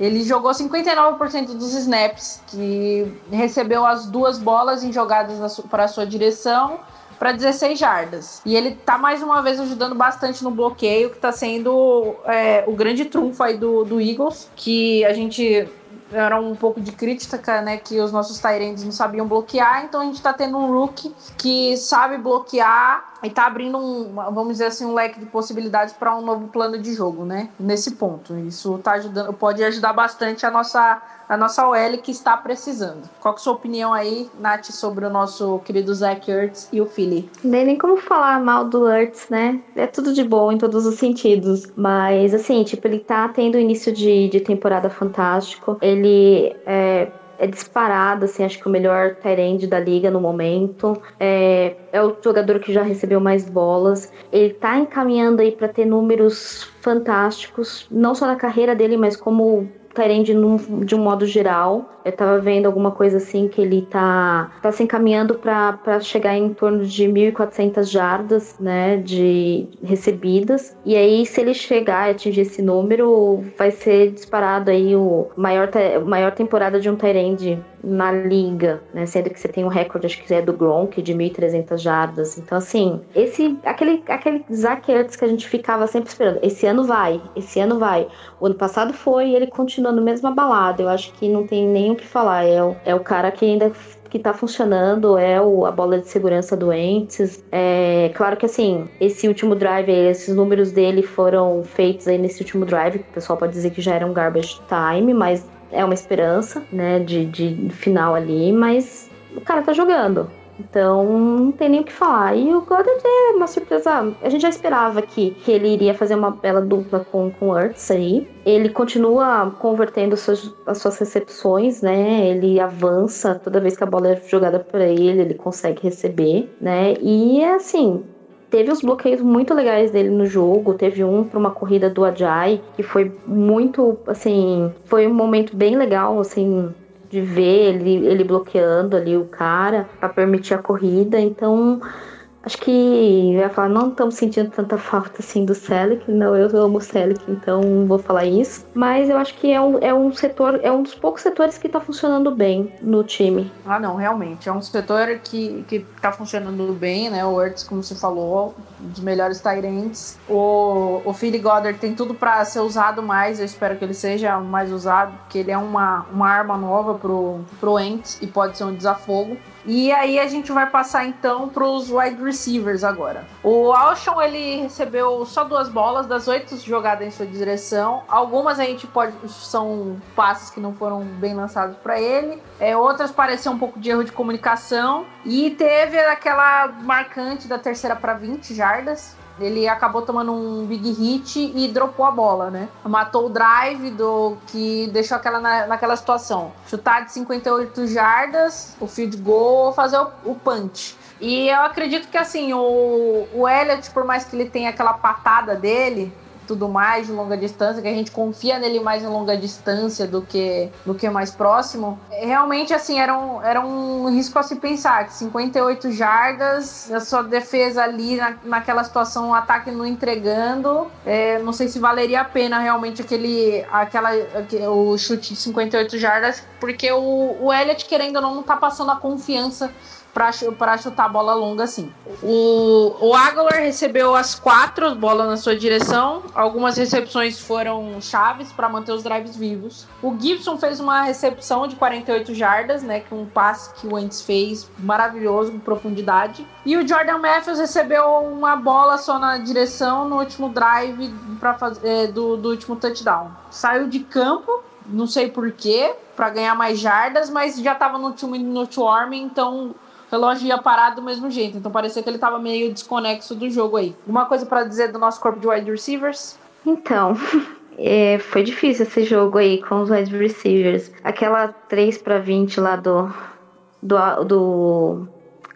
ele jogou 59% dos snaps, que recebeu as duas bolas em jogadas para sua direção para 16 jardas. E ele tá mais uma vez ajudando bastante no bloqueio, que tá sendo é, o grande trunfo aí do, do Eagles, que a gente era um pouco de crítica, né, que os nossos Tyrands não sabiam bloquear, então a gente tá tendo um rookie que sabe bloquear e tá abrindo um, vamos dizer assim, um leque de possibilidades para um novo plano de jogo, né, nesse ponto. Isso tá ajudando, pode ajudar bastante a nossa a nossa OL que está precisando. Qual que é a sua opinião aí, Nath, sobre o nosso querido Zach Ertz e o Philly? Nem nem como falar mal do Ertz, né? É tudo de bom em todos os sentidos. Mas, assim, tipo, ele tá tendo início de, de temporada fantástico. Ele é, é disparado, assim, acho que o melhor Tyrande da liga no momento. É, é o jogador que já recebeu mais bolas. Ele tá encaminhando aí para ter números fantásticos, não só na carreira dele, mas como Tyrande de um modo geral. Eu tava vendo alguma coisa assim que ele tá, tá se encaminhando para chegar em torno de 1.400 jardas, né, de recebidas. E aí, se ele chegar e atingir esse número, vai ser disparado aí o maior, maior temporada de um Tyrande na liga, né? Sendo que você tem um recorde, acho que é do Gronk, de 1.300 jardas. Então, assim, esse, aquele, aquele Zach Ertz que a gente ficava sempre esperando. Esse ano vai, esse ano vai. O ano passado foi e ele continua no mesmo balada. Eu acho que não tem nem o que falar. É o, é o cara que ainda que tá funcionando é o, a bola de segurança doentes. É claro que assim, esse último drive, esses números dele foram feitos aí nesse último drive, o pessoal pode dizer que já era um garbage time, mas é uma esperança, né, de, de final ali, mas o cara tá jogando. Então, não tem nem o que falar. E o Goddard é uma surpresa. A gente já esperava que, que ele iria fazer uma bela dupla com, com o Ertz aí. Ele continua convertendo suas, as suas recepções, né? Ele avança toda vez que a bola é jogada para ele, ele consegue receber, né? E assim, teve os bloqueios muito legais dele no jogo. Teve um para uma corrida do Ajay, que foi muito, assim, foi um momento bem legal, assim, de ver ele, ele bloqueando ali o cara para permitir a corrida. Então, Acho que vai falar, não estamos sentindo tanta falta assim do Selic. Não, eu amo o Selic, então vou falar isso. Mas eu acho que é um, é um setor, é um dos poucos setores que está funcionando bem no time. Ah, não, realmente. É um setor que, que tá funcionando bem, né? O Ertz, como você falou, dos melhores Tyrants. O, o Philly Goddard tem tudo para ser usado mais. Eu espero que ele seja mais usado, porque ele é uma, uma arma nova pro, pro Ents e pode ser um desafogo. E aí a gente vai passar então para os wide receivers agora. O Alshon ele recebeu só duas bolas das oito jogadas em sua direção. Algumas a gente pode são passes que não foram bem lançados para ele. É, outras pareciam um pouco de erro de comunicação e teve aquela marcante da terceira para 20 jardas ele acabou tomando um big hit e dropou a bola, né? Matou o drive do que deixou aquela na, naquela situação. Chutar de 58 jardas, o field goal, fazer o, o punch. E eu acredito que assim, o, o Elliott, por mais que ele tenha aquela patada dele, tudo mais de longa distância, que a gente confia nele mais em longa distância do que, do que mais próximo. Realmente, assim, era um, era um risco a se pensar, que 58 jardas, a sua defesa ali na, naquela situação, um ataque não entregando, é, não sei se valeria a pena realmente aquele, aquela, o chute de 58 jardas, porque o, o Elliott, querendo ou não, não tá passando a confiança para chutar a bola longa assim. O, o Aguilar recebeu as quatro bolas na sua direção. Algumas recepções foram chaves para manter os drives vivos. O Gibson fez uma recepção de 48 jardas, né, que um passe que o Wentz fez maravilhoso com profundidade. E o Jordan Matthews recebeu uma bola só na direção no último drive para fazer é, do, do último touchdown. Saiu de campo, não sei porquê, para ganhar mais jardas, mas já estava no time no warming, então relógio ia parar do mesmo jeito. Então parecia que ele tava meio desconexo do jogo aí. Uma coisa para dizer do nosso corpo de wide receivers? Então, é, foi difícil esse jogo aí com os wide receivers. Aquela 3 para 20 lá do, do, do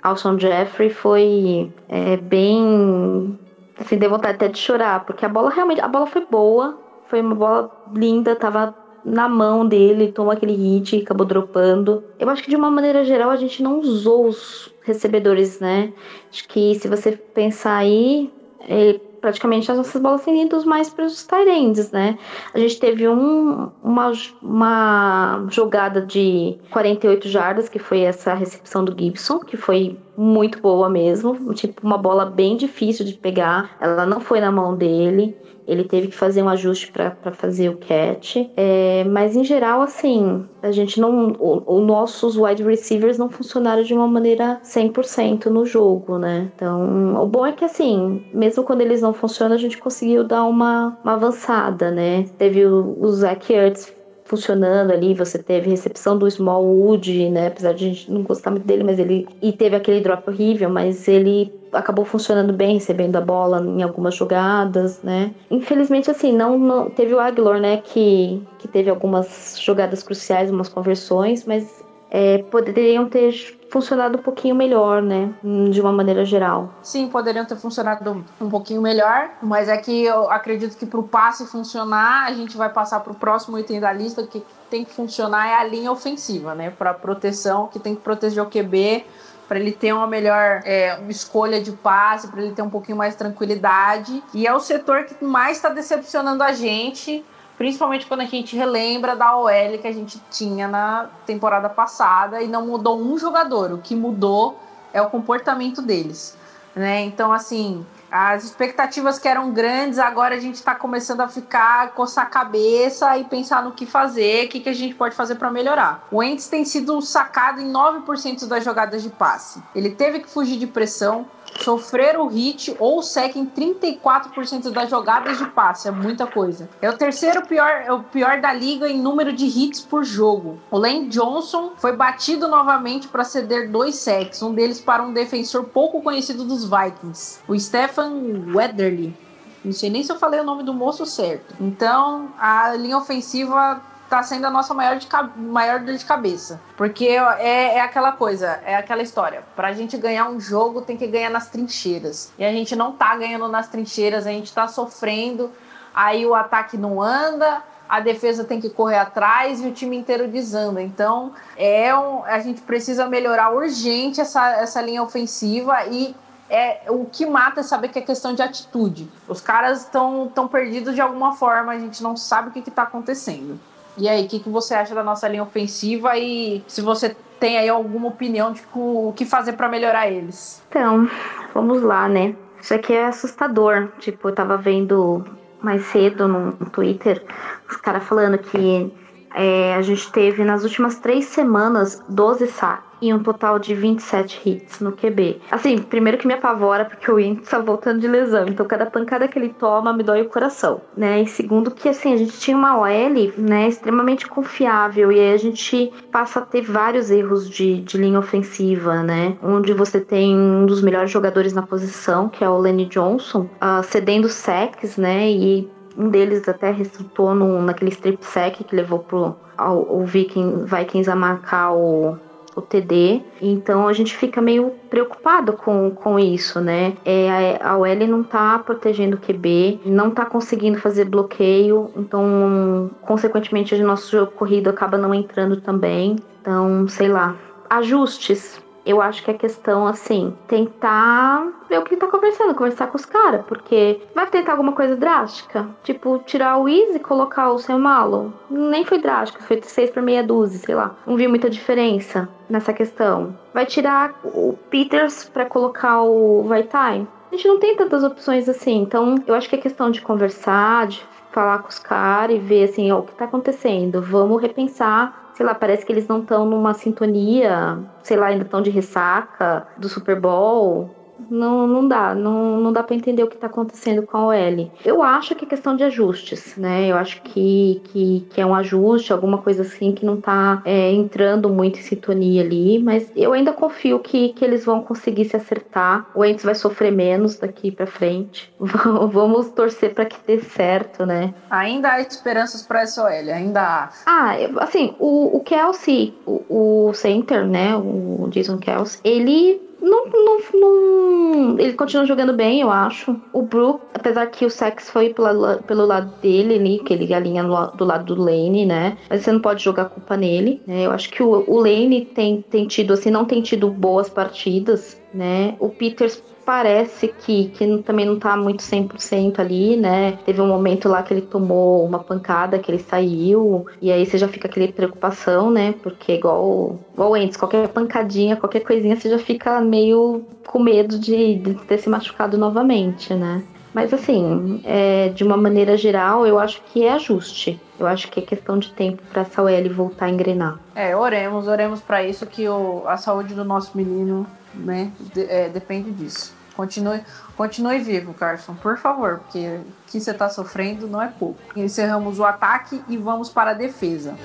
Alshon Jeffrey foi é, bem. Assim, deu vontade até de chorar, porque a bola realmente. A bola foi boa, foi uma bola linda, tava na mão dele, tomou aquele hit acabou dropando. Eu acho que de uma maneira geral a gente não usou os recebedores, né? Acho que se você pensar aí, é, praticamente as nossas bolas têm ido mais para os Tyrands, né? A gente teve um, uma, uma jogada de 48 jardas, que foi essa recepção do Gibson, que foi muito boa mesmo. Tipo, uma bola bem difícil de pegar. Ela não foi na mão dele ele teve que fazer um ajuste para fazer o catch. É, mas em geral, assim, a gente não. Os nossos wide receivers não funcionaram de uma maneira 100% no jogo, né? Então, o bom é que, assim, mesmo quando eles não funcionam, a gente conseguiu dar uma, uma avançada, né? Teve o, o Zach Ertz funcionando ali, você teve recepção do Smallwood, né? Apesar de a gente não gostar muito dele, mas ele. E teve aquele drop horrível, mas ele acabou funcionando bem, recebendo a bola em algumas jogadas, né? Infelizmente, assim, não, não teve o Aguilar, né? Que, que teve algumas jogadas cruciais, umas conversões, mas é, poderiam ter funcionado um pouquinho melhor, né? De uma maneira geral. Sim, poderiam ter funcionado um pouquinho melhor, mas é que eu acredito que para o passe funcionar, a gente vai passar para o próximo item da lista que tem que funcionar é a linha ofensiva, né? Para proteção, que tem que proteger o QB para ele ter uma melhor é, escolha de passe, para ele ter um pouquinho mais de tranquilidade. E é o setor que mais está decepcionando a gente Principalmente quando a gente relembra da OL que a gente tinha na temporada passada e não mudou um jogador. O que mudou é o comportamento deles. Né? Então, assim, as expectativas que eram grandes, agora a gente está começando a ficar, coçar a cabeça e pensar no que fazer, o que, que a gente pode fazer para melhorar. O Ents tem sido sacado em 9% das jogadas de passe. Ele teve que fugir de pressão, sofrer o hit ou sec em 34% das jogadas de passe, é muita coisa. É o terceiro pior, é o pior da liga em número de hits por jogo. O Lane Johnson foi batido novamente para ceder dois sacks, um deles para um defensor pouco conhecido dos Vikings, o Stefan Weatherly. Não sei nem se eu falei o nome do moço certo. Então, a linha ofensiva tá sendo a nossa maior, de, maior dor de cabeça. Porque é, é aquela coisa, é aquela história. Pra gente ganhar um jogo, tem que ganhar nas trincheiras. E a gente não tá ganhando nas trincheiras, a gente tá sofrendo. Aí o ataque não anda, a defesa tem que correr atrás e o time inteiro desanda. Então, é um, a gente precisa melhorar urgente essa, essa linha ofensiva e é o que mata é saber que é questão de atitude. Os caras estão tão perdidos de alguma forma, a gente não sabe o que está acontecendo. E aí, o que, que você acha da nossa linha ofensiva e se você tem aí alguma opinião de o que fazer para melhorar eles? Então, vamos lá, né? Isso aqui é assustador. Tipo, eu tava vendo mais cedo no Twitter os caras falando que é, a gente teve nas últimas três semanas 12 saques e um total de 27 hits no QB. Assim, primeiro que me apavora porque o Wentz tá voltando de lesão, então cada pancada que ele toma me dói o coração, né? E segundo que assim, a gente tinha uma OL, né, extremamente confiável e aí a gente passa a ter vários erros de, de linha ofensiva, né? Onde você tem um dos melhores jogadores na posição, que é o Lenny Johnson, uh, cedendo sacks, né? E um deles até resultou no, naquele strip sack que levou pro, o Viking, Vikings a marcar o o TD. Então a gente fica meio preocupado com, com isso, né? É, a OL não tá protegendo o QB, não tá conseguindo fazer bloqueio, então, consequentemente, o nosso jogo corrido acaba não entrando também. Então, sei lá. Ajustes eu acho que é questão, assim, tentar ver o que tá conversando, conversar com os caras, porque vai tentar alguma coisa drástica? Tipo, tirar o Easy e colocar o seu malo? Nem foi drástico, foi 6 por meia dúzia, sei lá. Não vi muita diferença nessa questão. Vai tirar o Peters para colocar o Vaitai? A gente não tem tantas opções assim, então eu acho que é questão de conversar, de falar com os caras e ver assim, ó, o que tá acontecendo. Vamos repensar sei lá, parece que eles não estão numa sintonia, sei lá, ainda estão de ressaca do Super Bowl não, não dá, não, não dá para entender o que está acontecendo com a OL. Eu acho que é questão de ajustes, né? Eu acho que, que, que é um ajuste, alguma coisa assim que não está é, entrando muito em sintonia ali, mas eu ainda confio que, que eles vão conseguir se acertar. O Ents vai sofrer menos daqui para frente. Vamos torcer para que dê certo, né? Ainda há esperanças para essa OL, ainda há. Ah, assim, o, o Kelsey, o, o center, né? O Jason Kelsey, ele não, não, não, Ele continua jogando bem, eu acho. O Brook, apesar que o Sex foi pela, pelo lado dele ali, que ele alinha do lado do Lane, né? Mas você não pode jogar culpa nele. Né? Eu acho que o, o Lane tem, tem tido, assim, não tem tido boas partidas, né? O Peters parece que, que também não tá muito 100% ali, né? Teve um momento lá que ele tomou uma pancada, que ele saiu, e aí você já fica aquele preocupação, né? Porque igual, igual antes, qualquer pancadinha, qualquer coisinha, você já fica meio com medo de, de ter se machucado novamente, né? Mas assim, é, de uma maneira geral, eu acho que é ajuste. Eu acho que é questão de tempo para essa OL voltar a engrenar. É, oremos, oremos para isso que o, a saúde do nosso menino, né, de, é, depende disso. Continue, continue vivo, Carson, por favor, porque o que você está sofrendo não é pouco. Encerramos o ataque e vamos para a defesa.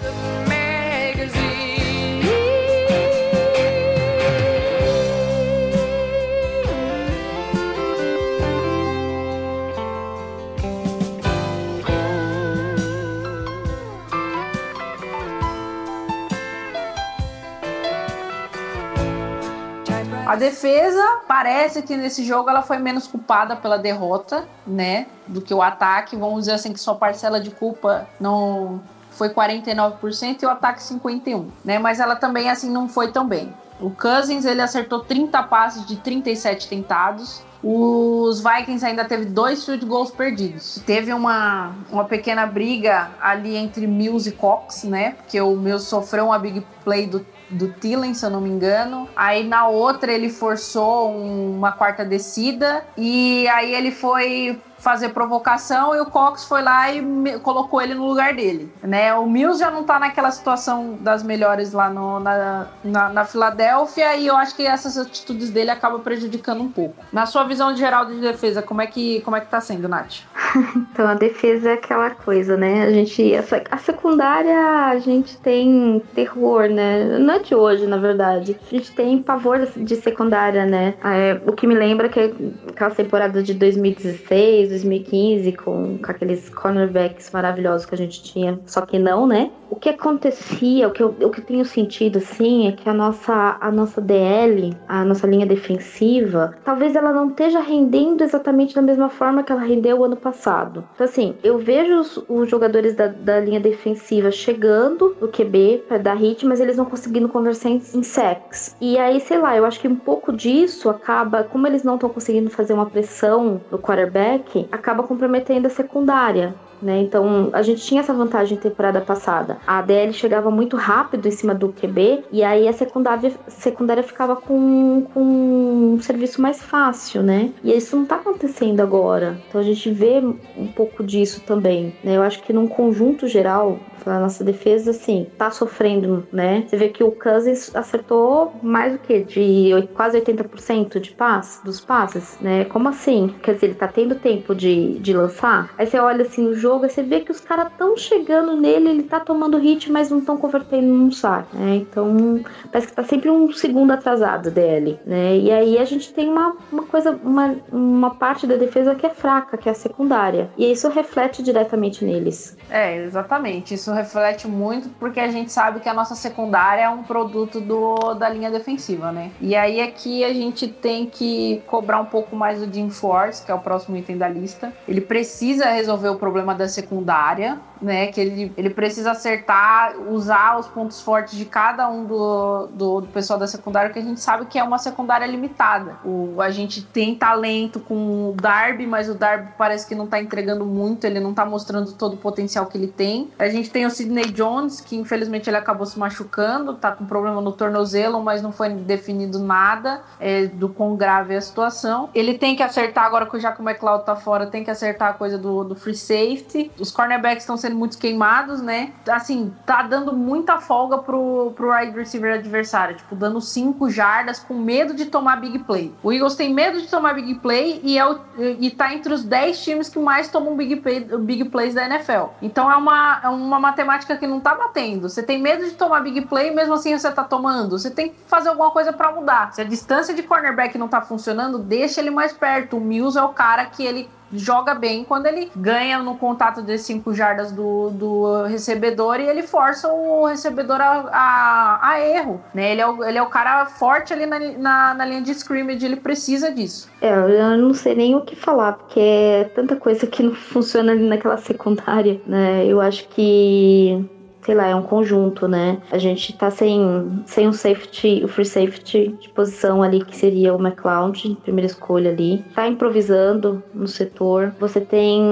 A defesa parece que nesse jogo ela foi menos culpada pela derrota, né, do que o ataque. Vamos dizer assim que sua parcela de culpa não foi 49% e o ataque 51, né? Mas ela também assim não foi tão bem. O Cousins ele acertou 30 passes de 37 tentados. Os Vikings ainda teve dois field goals perdidos. Teve uma, uma pequena briga ali entre Mills e Cox, né? Porque o Mills sofreu uma big play do do Tillen, se eu não me engano. Aí na outra ele forçou um, uma quarta descida e aí ele foi fazer provocação e o Cox foi lá e me, colocou ele no lugar dele, né? O Mills já não tá naquela situação das melhores lá no, na, na, na, Filadélfia e eu acho que essas atitudes dele acabam prejudicando um pouco. Na sua visão geral de defesa, como é que, como é que tá sendo, Nath? então, a defesa é aquela coisa, né? A gente, a, secundária, a gente tem terror, né? Não é de hoje, na verdade. A gente tem pavor de secundária, né? É, o que me lembra que aquela temporada de 2016, 2015, com, com aqueles cornerbacks maravilhosos que a gente tinha, só que não, né? O que acontecia, o que eu, o que eu tenho sentido assim, é que a nossa, a nossa DL, a nossa linha defensiva, talvez ela não esteja rendendo exatamente da mesma forma que ela rendeu o ano passado. Então, assim, eu vejo os, os jogadores da, da, linha defensiva chegando no QB para dar hit, mas eles não conseguindo conversar em, em sacks. E aí, sei lá, eu acho que um pouco disso acaba, como eles não estão conseguindo fazer uma pressão no quarterback, acaba comprometendo a secundária. Né? Então a gente tinha essa vantagem temporada passada. A ADL chegava muito rápido em cima do QB e aí a secundária, secundária ficava com, com um serviço mais fácil, né? E isso não tá acontecendo agora. Então a gente vê um pouco disso também. Né? Eu acho que num conjunto geral, a nossa defesa, assim, tá sofrendo, né? Você vê que o Cousins acertou mais do que? De quase 80% de pass, dos passes, né? Como assim? Quer dizer, ele tá tendo tempo de, de lançar? Aí você olha assim o jogo, aí você vê que os caras tão chegando nele, ele tá tomando hit, mas não estão convertendo num saque, né? Então, parece que tá sempre um segundo atrasado dele, né? E aí a gente tem uma, uma coisa, uma, uma parte da defesa que é fraca, que é a secundária. E isso reflete diretamente neles. É, exatamente. Isso reflete muito porque a gente sabe que a nossa secundária é um produto do, da linha defensiva, né? E aí aqui a gente tem que cobrar um pouco mais do Jim Force, que é o próximo item da lista. Ele precisa resolver o problema da secundária, né? Que ele, ele precisa acertar, usar os pontos fortes de cada um do, do, do, pessoal da secundária, que a gente sabe que é uma secundária limitada. O, a gente tem talento com o Darby, mas o Darby parece que não tá entregando muito, ele não tá mostrando todo o potencial que ele tem. A gente tem o Sidney Jones, que infelizmente ele acabou se machucando, tá com problema no tornozelo, mas não foi definido nada é, do quão grave é a situação. Ele tem que acertar agora que o Jaco McLeod tá fora, tem que acertar a coisa do, do free safety. Os cornerbacks estão sendo muito queimados, né? Assim, tá dando muita folga pro, pro wide receiver adversário, tipo, dando 5 jardas com medo de tomar big play. O Eagles tem medo de tomar big play e, é o, e tá entre os 10 times que mais tomam big, play, big plays da NFL. Então é uma, é uma matemática que não tá batendo. Você tem medo de tomar big play, mesmo assim você tá tomando. Você tem que fazer alguma coisa para mudar. Se a distância de cornerback não tá funcionando, deixa ele mais perto. O Mills é o cara que ele joga bem quando ele ganha no contato de 5 jardas do, do recebedor e ele força o recebedor a, a, a erro. Né? Ele, é o, ele é o cara forte ali na, na, na linha de scrimmage, ele precisa disso. É, eu não sei nem o que falar, porque é tanta coisa que não funciona ali naquela secundária, né? Eu acho que sei lá, é um conjunto, né? A gente tá sem, sem o safety, o free safety de posição ali, que seria o McLeod, primeira escolha ali. Tá improvisando no setor. Você tem.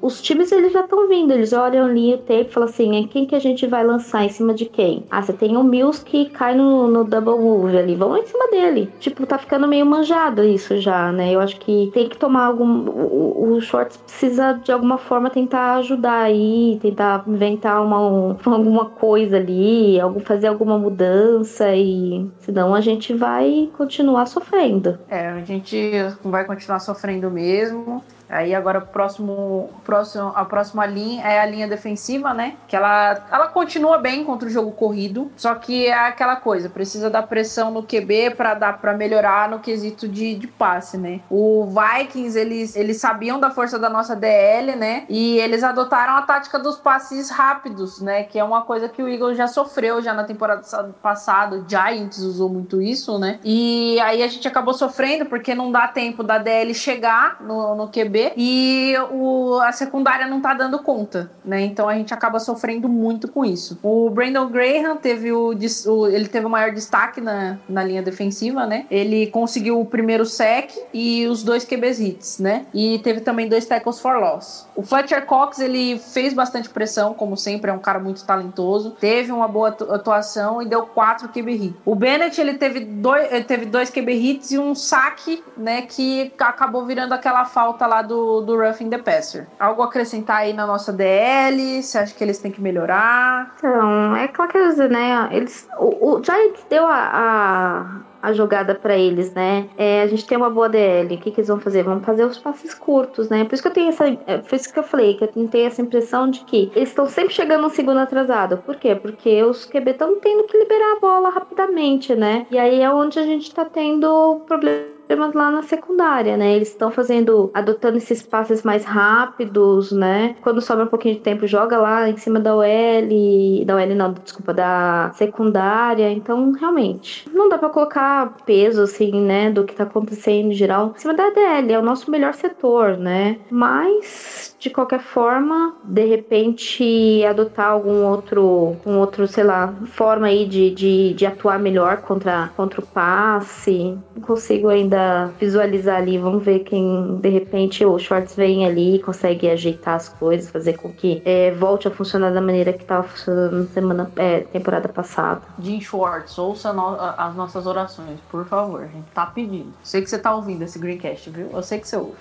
Os times eles já estão vindo, eles olham ali o tape e falam assim: quem que a gente vai lançar em cima de quem? Ah, você tem o Mills que cai no, no double move ali, vamos em cima dele. Tipo, tá ficando meio manjado isso já, né? Eu acho que tem que tomar algum. O, o Shorts precisa de alguma forma tentar ajudar aí, tentar inventar uma alguma coisa ali, fazer alguma mudança e senão a gente vai continuar sofrendo. É, a gente vai continuar sofrendo mesmo. Aí agora próximo, próximo, a próxima linha é a linha defensiva, né? Que ela, ela continua bem contra o jogo corrido, só que é aquela coisa, precisa dar pressão no QB para dar para melhorar no quesito de, de passe, né? O Vikings eles, eles sabiam da força da nossa DL, né? E eles adotaram a tática dos passes rápidos, né? Que é uma coisa que o Eagles já sofreu já na temporada passada. O Giants usou muito isso, né? E aí a gente acabou sofrendo porque não dá tempo da DL chegar no, no QB e o, a secundária não tá dando conta, né? Então a gente acaba sofrendo muito com isso. O Brandon Graham teve o, o ele teve o maior destaque na, na linha defensiva, né? Ele conseguiu o primeiro sec e os dois QBs hits, né? E teve também dois tackles for loss. O Fletcher Cox, ele fez bastante pressão, como sempre, é um cara muito talentoso. Teve uma boa atuação e deu quatro QB hits. O Bennett, ele teve dois, ele teve dois QB hits e um saque, né? Que acabou virando aquela falta lá do, do Roughing the Passer. Algo a acrescentar aí na nossa DL? Você acha que eles têm que melhorar? Então, é claro que eles, né? Eles, o, o Giants deu a, a a jogada para eles, né? É, a gente tem uma boa DL, o que, que eles vão fazer? Vão fazer os passes curtos, né? Por isso que eu tenho essa. É, por isso que eu falei, que eu tenho essa impressão de que eles estão sempre chegando um segundo atrasado. Por quê? Porque os QB estão tendo que liberar a bola rapidamente, né? E aí é onde a gente tá tendo problema problemas lá na secundária, né? Eles estão fazendo, adotando esses passes mais rápidos, né? Quando sobra um pouquinho de tempo, joga lá em cima da OL, da OL não, desculpa, da secundária. Então, realmente, não dá para colocar peso, assim, né, do que tá acontecendo em geral em cima da ADL. É o nosso melhor setor, né? Mas, de qualquer forma, de repente, adotar algum outro, um outro, sei lá, forma aí de, de, de atuar melhor contra, contra o passe. Não consigo ainda visualizar ali. Vamos ver quem, de repente, o Schwartz vem ali, consegue ajeitar as coisas, fazer com que é, volte a funcionar da maneira que estava funcionando semana, é, temporada passada. Jim Schwartz, ouça no, as nossas orações, por favor. A gente tá pedindo. Sei que você tá ouvindo esse Greencast, viu? Eu sei que você ouve.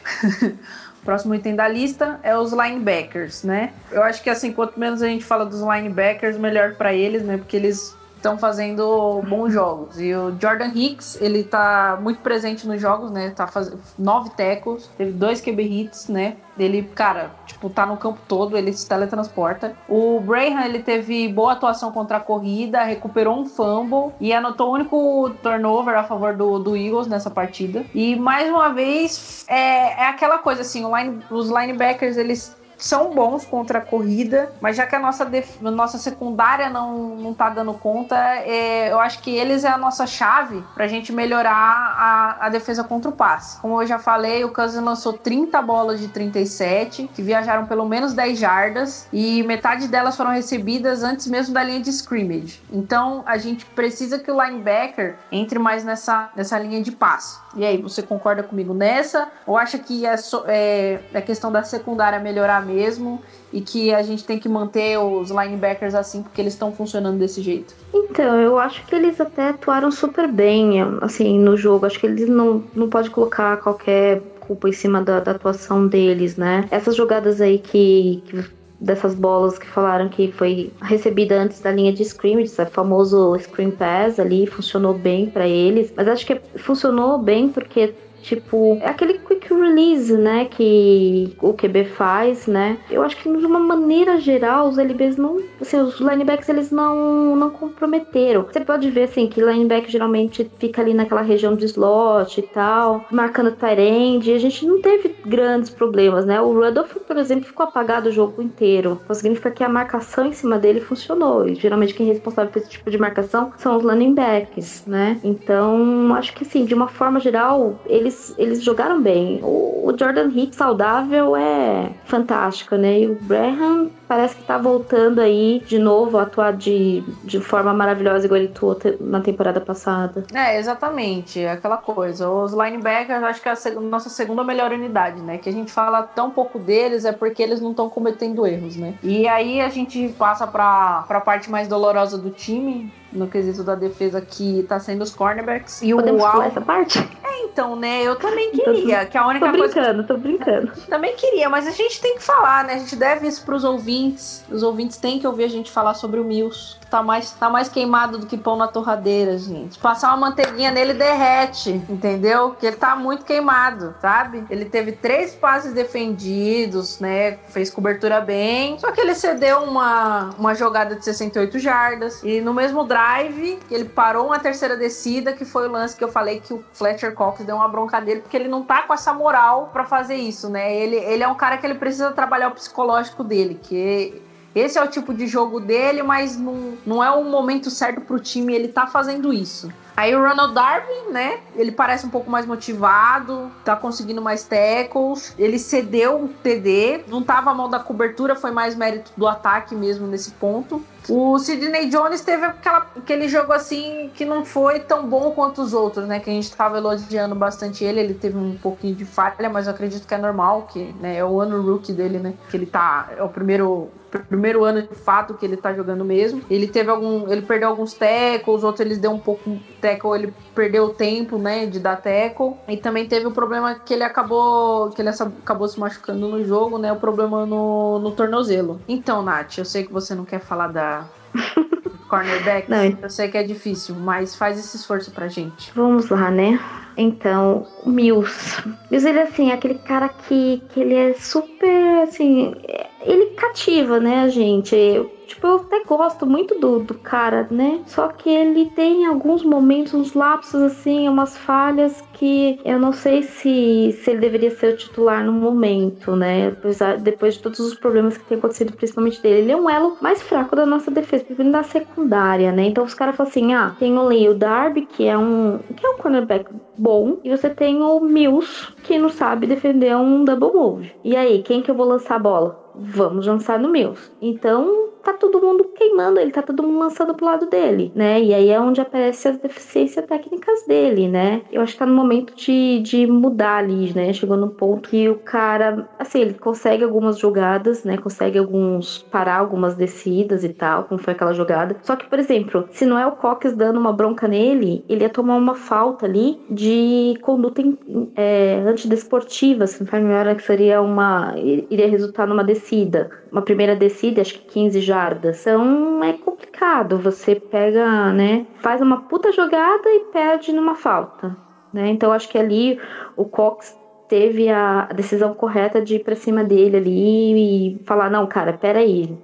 Próximo item da lista é os linebackers, né? Eu acho que assim, quanto menos a gente fala dos linebackers, melhor para eles, né? Porque eles estão fazendo bons jogos. E o Jordan Hicks, ele tá muito presente nos jogos, né? Tá fazendo nove tackles, teve dois QB hits, né? Ele, cara, tipo, tá no campo todo, ele se teletransporta. O Brayhan, ele teve boa atuação contra a corrida, recuperou um fumble e anotou o único turnover a favor do, do Eagles nessa partida. E mais uma vez, é, é aquela coisa assim, line, os linebackers, eles são bons contra a corrida, mas já que a nossa, def... nossa secundária não, não tá dando conta, é... eu acho que eles é a nossa chave pra gente melhorar a, a defesa contra o passe. Como eu já falei, o Cousins lançou 30 bolas de 37, que viajaram pelo menos 10 jardas, e metade delas foram recebidas antes mesmo da linha de scrimmage. Então a gente precisa que o linebacker entre mais nessa, nessa linha de passe. E aí, você concorda comigo nessa? Ou acha que é, so, é, é questão da secundária melhorar mesmo e que a gente tem que manter os linebackers assim porque eles estão funcionando desse jeito? Então, eu acho que eles até atuaram super bem, assim, no jogo. Acho que eles não, não pode colocar qualquer culpa em cima da, da atuação deles, né? Essas jogadas aí que, que dessas bolas que falaram que foi recebida antes da linha de scrimmage, o famoso screen pass ali, funcionou bem para eles. Mas acho que funcionou bem porque Tipo, é aquele quick release, né, que o QB faz, né? Eu acho que de uma maneira geral os LBs não, assim, os linebacks eles não não comprometeram. Você pode ver assim que lineback geralmente fica ali naquela região de slot e tal, marcando tight end, e a gente não teve grandes problemas, né? O Rudolph, por exemplo, ficou apagado o jogo inteiro. Então significa que a marcação em cima dele funcionou. E geralmente quem é responsável por esse tipo de marcação são os running backs, né? Então, acho que sim, de uma forma geral, ele eles, eles jogaram bem. O, o Jordan Hicks saudável é fantástico, né? E o Braham parece que tá voltando aí de novo a atuar de, de forma maravilhosa, igual ele atuou na temporada passada. É, exatamente. Aquela coisa. Os linebackers, acho que é a seg nossa segunda melhor unidade, né? Que a gente fala tão pouco deles é porque eles não estão cometendo erros, né? E aí a gente passa pra, pra parte mais dolorosa do time, no quesito da defesa que tá sendo os cornerbacks. E Podemos o Al... essa parte? É, então, né? Eu também queria. que a única tô brincando, coisa... tô brincando. Também queria, mas a gente tem que falar, né? A gente deve isso pros ouvintes. Os ouvintes têm que ouvir a gente falar sobre o Mills. Tá mais, tá mais queimado do que pão na torradeira, gente. Passar uma manteiguinha nele derrete, entendeu? Que ele tá muito queimado, sabe? Ele teve três passes defendidos, né? Fez cobertura bem. Só que ele cedeu uma, uma jogada de 68 jardas. E no mesmo drive drive, ele parou uma terceira descida, que foi o lance que eu falei que o Fletcher Cox deu uma bronca dele, porque ele não tá com essa moral para fazer isso, né? Ele, ele é um cara que ele precisa trabalhar o psicológico dele, que esse é o tipo de jogo dele, mas não, não é o momento certo pro time, ele tá fazendo isso. Aí o Ronald Darby, né? Ele parece um pouco mais motivado, tá conseguindo mais tackles. Ele cedeu um TD, não tava mão da cobertura, foi mais mérito do ataque mesmo nesse ponto. O Sidney Jones teve aquela, aquele jogo assim que não foi tão bom quanto os outros, né? Que a gente tava elogiando bastante ele. Ele teve um pouquinho de falha, mas eu acredito que é normal, que né, é o ano rookie dele, né? Que ele tá. É o primeiro primeiro ano de fato que ele tá jogando mesmo. Ele teve algum. Ele perdeu alguns tackles, outros eles deu um pouco tackle, ele perdeu o tempo, né, de dar tackle. E também teve o problema que ele acabou. que ele acabou se machucando no jogo, né? O problema no, no tornozelo. Então, Nath, eu sei que você não quer falar da. cornerback, não, eu sei que é difícil, mas faz esse esforço pra gente. Vamos lá, né? Então, o Mills. Mills, ele assim, é aquele cara que, que ele é super, assim, ele cativa, né, a gente? Eu, tipo, eu até gosto muito do, do cara, né? Só que ele tem alguns momentos, uns lapsos assim, umas falhas que eu não sei se, se ele deveria ser o titular no momento, né? Depois de todos os problemas que tem acontecido, principalmente dele. Ele é um elo mais fraco da nossa defesa, principalmente da secundária, né? Então os caras falam assim: ah, tem o Leo Darby, que é um. que é um cornerback bom, e você tem o Mills, que não sabe defender um double move. E aí, quem que eu vou lançar a bola? Vamos lançar no Mills. Então, tá todo mundo queimando ele, tá todo mundo lançando pro lado dele, né? E aí é onde aparecem as deficiências técnicas dele, né? Eu acho que tá no momento de, de mudar ali, né? Chegou num ponto que o cara, assim, ele consegue algumas jogadas, né? Consegue alguns parar algumas descidas e tal, como foi aquela jogada. Só que, por exemplo, se não é o Cox dando uma bronca nele, ele ia tomar uma falta ali de conduta é, antidesportiva, se não faz melhor, que seria uma. iria resultar numa descida. Uma primeira descida, acho que 15 jardas. Então é complicado. Você pega, né? Faz uma puta jogada e perde numa falta. Né? Então acho que ali o Cox teve a decisão correta de ir pra cima dele ali e falar: não, cara, peraí.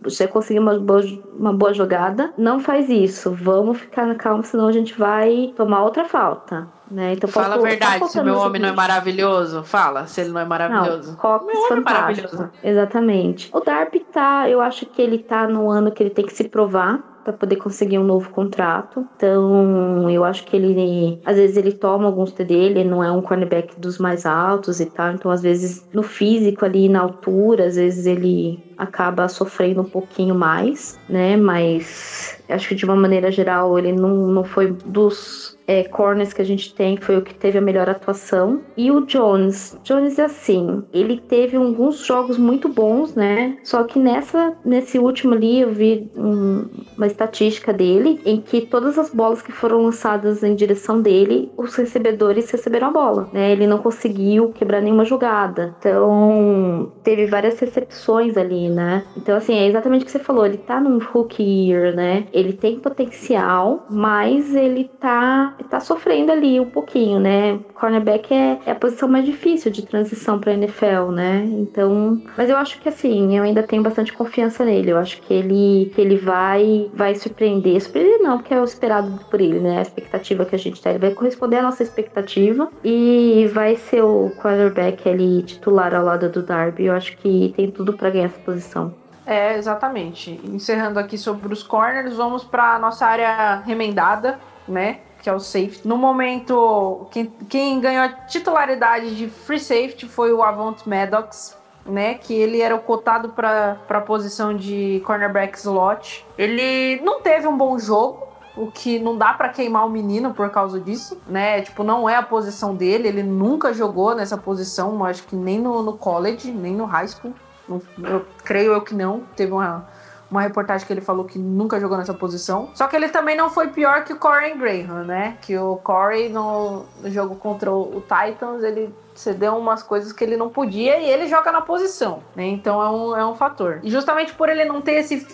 Você conseguiu uma boa, uma boa jogada, não faz isso. Vamos ficar na calma, senão a gente vai tomar outra falta. Né? Então, Fala a verdade, se meu homem não é maravilhoso. Fala, se ele não é maravilhoso. Não, Cox meu homem é maravilhoso. Exatamente. O Darby tá, eu acho que ele tá no ano que ele tem que se provar para poder conseguir um novo contrato. Então, eu acho que ele, às vezes ele toma alguns TD, ele não é um cornerback dos mais altos e tal. Então, às vezes no físico ali, na altura, às vezes ele acaba sofrendo um pouquinho mais, né? Mas acho que de uma maneira geral ele não, não foi dos é, corners que a gente tem, foi o que teve a melhor atuação. E o Jones, Jones é assim, ele teve alguns jogos muito bons, né? Só que nessa, nesse último ali eu vi um, uma estatística dele em que todas as bolas que foram lançadas em direção dele, os recebedores receberam a bola, né? Ele não conseguiu quebrar nenhuma jogada. Então, teve várias recepções ali, né? Então, assim, é exatamente o que você falou, ele tá num rookie year, né? Ele tem potencial, mas ele tá tá sofrendo ali um pouquinho, né? Cornerback é, é a posição mais difícil de transição para NFL, né? Então, mas eu acho que assim, eu ainda tenho bastante confiança nele. Eu acho que ele, que ele vai, vai surpreender. Surpreender não, porque é o esperado por ele, né? A expectativa que a gente tem. Ele vai corresponder à nossa expectativa e vai ser o quarterback ali titular ao lado do Darby. Eu acho que tem tudo para ganhar essa posição. É, exatamente. Encerrando aqui sobre os corners, vamos para nossa área remendada, né? Que é o safety. No momento, quem, quem ganhou a titularidade de free safety foi o Avant Maddox, né? Que ele era o cotado para a posição de cornerback slot. Ele não teve um bom jogo, o que não dá para queimar o menino por causa disso, né? Tipo, não é a posição dele, ele nunca jogou nessa posição, acho que nem no, no college, nem no high school. Não, eu creio eu que não. Teve uma uma reportagem que ele falou que nunca jogou nessa posição. Só que ele também não foi pior que o Corey Graham, né? Que o Corey no, no jogo contra o Titans, ele cedeu umas coisas que ele não podia e ele joga na posição, né? Então é um, é um fator. E justamente por ele não ter esse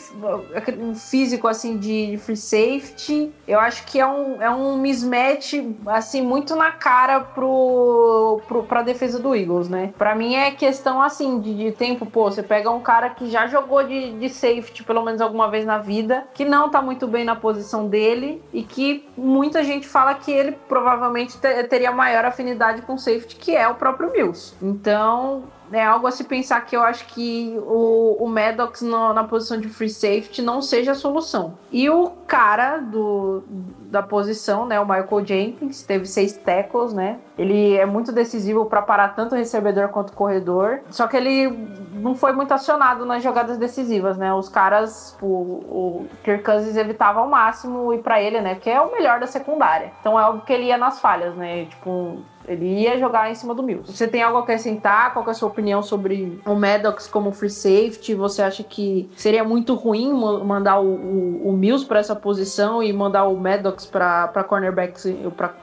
um físico assim de free safety, eu acho que é um, é um mismatch assim muito na cara pro, pro, pra defesa do Eagles, né? Pra mim é questão assim de, de tempo, pô, você pega um cara que já jogou de, de safety pelo menos alguma vez na vida, que não tá muito bem na posição dele e que muita gente fala que ele provavelmente teria maior afinidade com safety, que é o o próprio Mills. Então, é algo a se pensar que eu acho que o, o Maddox no, na posição de free safety não seja a solução. E o cara do, da posição, né, o Michael Jenkins, teve seis tackles, né? Ele é muito decisivo para parar tanto o recebedor quanto o corredor. Só que ele não foi muito acionado nas jogadas decisivas, né? Os caras, o, o Kirk Cousins evitava ao máximo ir para ele, né? Que é o melhor da secundária. Então é óbvio que ele ia nas falhas, né? Tipo, ele ia jogar em cima do Mills. Você tem algo a acrescentar? Qual é a sua opinião sobre o Maddox como free safety? Você acha que seria muito ruim mandar o, o, o Mills para essa posição e mandar o Maddox para cornerback, para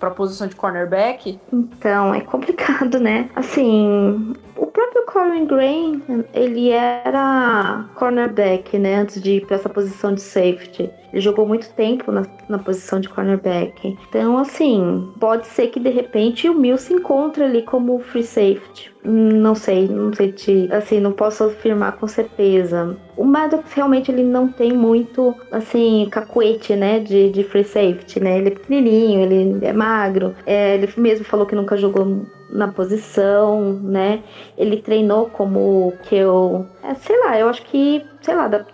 para posição de cornerback? Então, é complicado, né? Assim, o próprio Corin Gray, ele era cornerback, né? Antes de ir para essa posição de safety. Ele jogou muito tempo na, na posição de cornerback. Então, assim, pode ser que de repente o Mills se encontre ali como free safety. Não sei, não sei te, assim, não posso afirmar com certeza. O Maddox realmente ele não tem muito, assim, cacuete, né, de, de free safety, né? Ele é pequenininho, ele é magro. É, ele mesmo falou que nunca jogou na posição, né? Ele treinou como que eu, é, sei lá, eu acho que, sei lá, da,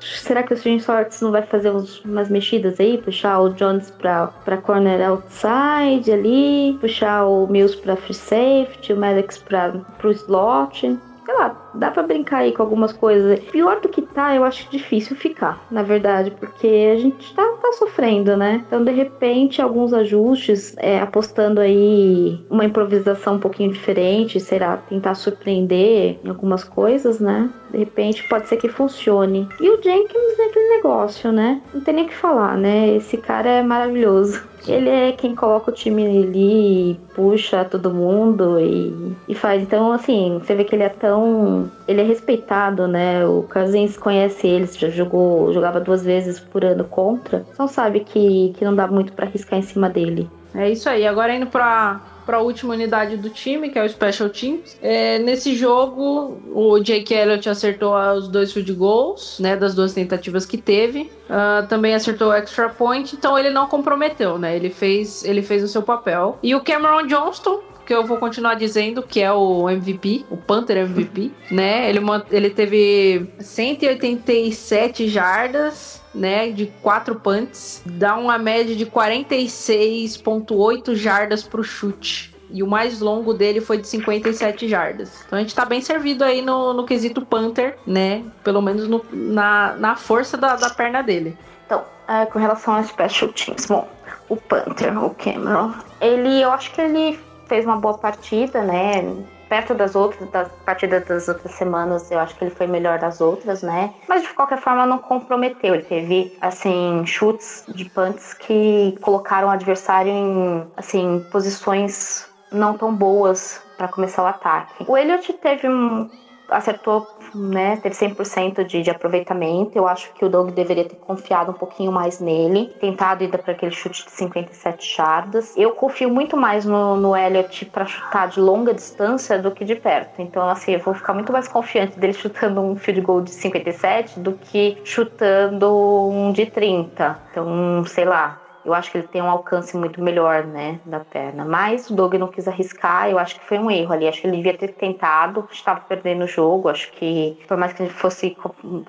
será que o Jim Sorts não vai fazer uns, umas mexidas aí, puxar o Jones para para corner outside ali, puxar o Mills para free safety, o Maddox para pro slot? Sei lá, dá para brincar aí com algumas coisas. Pior do que tá, eu acho difícil ficar, na verdade, porque a gente tá, tá sofrendo, né? Então, de repente, alguns ajustes, é, apostando aí uma improvisação um pouquinho diferente, será tentar surpreender em algumas coisas, né? De repente, pode ser que funcione. E o Jenkins é aquele negócio, né? Não tem nem o que falar, né? Esse cara é maravilhoso. Ele é quem coloca o time ali, puxa todo mundo e, e faz. Então, assim, você vê que ele é tão. Ele é respeitado, né? O Cousins conhece ele, já jogou, jogava duas vezes por ano contra. Então sabe que, que não dá muito para arriscar em cima dele. É isso aí. Agora indo pra, para a última unidade do time, que é o Special Teams. É, nesse jogo, o Jake Elliott acertou os dois field goals, né, das duas tentativas que teve. Uh, também acertou o extra point, então ele não comprometeu, né? Ele fez, ele fez o seu papel. E o Cameron Johnston, que eu vou continuar dizendo que é o MVP, o Panther MVP, né? Ele, ele teve 187 jardas, né, de quatro punts, dá uma média de 46.8 jardas pro chute. E o mais longo dele foi de 57 jardas. Então a gente tá bem servido aí no, no quesito Panther, né? Pelo menos no, na, na força da, da perna dele. Então, é, com relação aos special teams, bom, o Panther, o Cameron, ele, eu acho que ele fez uma boa partida, né? perto das outras, das partidas das outras semanas, eu acho que ele foi melhor das outras, né? Mas de qualquer forma não comprometeu. Ele teve, assim, chutes de punts que colocaram o adversário em, assim, posições não tão boas para começar o ataque. O Elliott teve um acertou, né, teve 100% de, de aproveitamento. Eu acho que o Doug deveria ter confiado um pouquinho mais nele, tentado ir para aquele chute de 57 jardas. Eu confio muito mais no, no Elliott para chutar de longa distância do que de perto. Então, assim, eu vou ficar muito mais confiante dele chutando um field goal de 57 do que chutando um de 30. Então, sei lá, eu acho que ele tem um alcance muito melhor, né, da perna. Mas o Doug não quis arriscar, eu acho que foi um erro ali. Acho que ele devia ter tentado, estava perdendo o jogo. Acho que, por mais que ele fosse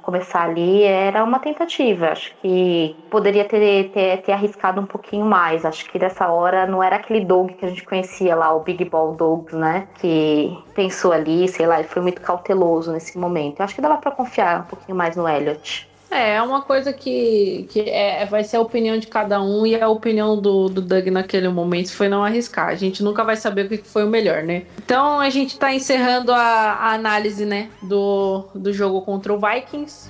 começar ali, era uma tentativa. Acho que poderia ter, ter, ter arriscado um pouquinho mais. Acho que dessa hora não era aquele Doug que a gente conhecia lá, o Big Ball Dogs, né, que pensou ali, sei lá, ele foi muito cauteloso nesse momento. Eu acho que dava para confiar um pouquinho mais no Elliott. É, é uma coisa que, que é, vai ser a opinião de cada um e a opinião do, do Doug naquele momento foi não arriscar. A gente nunca vai saber o que foi o melhor, né? Então a gente tá encerrando a, a análise, né, do, do jogo contra o Vikings.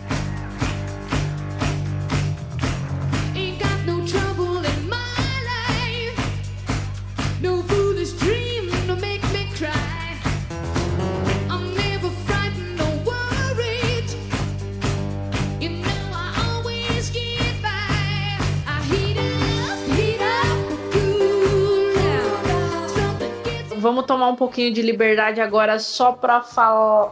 Vamos tomar um pouquinho de liberdade agora só para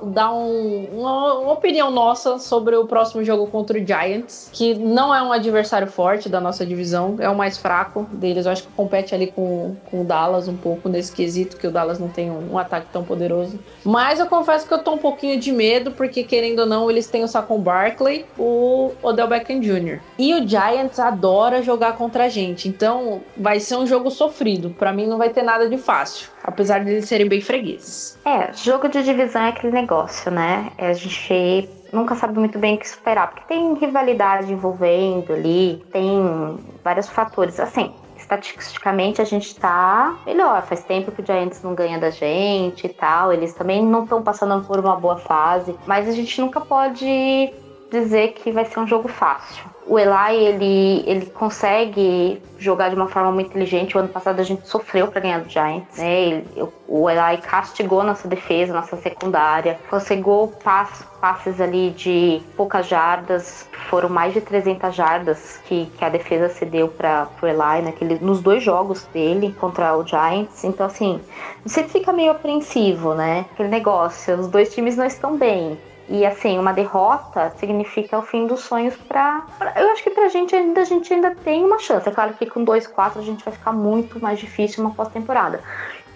dar um, uma, opinião nossa sobre o próximo jogo contra o Giants, que não é um adversário forte da nossa divisão, é o mais fraco deles. Eu acho que compete ali com, com o Dallas um pouco nesse quesito, que o Dallas não tem um, um ataque tão poderoso. Mas eu confesso que eu tô um pouquinho de medo, porque querendo ou não, eles têm o Saquon Barkley, o Odell Beckham Jr. E o Giants adora jogar contra a gente, então vai ser um jogo sofrido. Para mim não vai ter nada de fácil apesar de eles serem bem fregueses. É, jogo de divisão é aquele negócio, né? É, a gente nunca sabe muito bem o que esperar, porque tem rivalidade envolvendo ali, tem vários fatores. Assim, estatisticamente a gente tá melhor. Faz tempo que o Giants não ganha da gente e tal. Eles também não estão passando por uma boa fase, mas a gente nunca pode dizer que vai ser um jogo fácil. O Eli, ele, ele consegue jogar de uma forma muito inteligente. O ano passado a gente sofreu para ganhar do Giants, né? Ele, o Eli castigou nossa defesa, nossa secundária, conseguiu pass, passes ali de poucas jardas, foram mais de 300 jardas que, que a defesa cedeu para o Eli naquele, nos dois jogos dele contra o Giants. Então, assim, você fica meio apreensivo, né? Aquele negócio, os dois times não estão bem. E assim, uma derrota significa o fim dos sonhos para eu acho que pra gente ainda a gente ainda tem uma chance. É claro que com 2-4 a gente vai ficar muito mais difícil uma pós-temporada.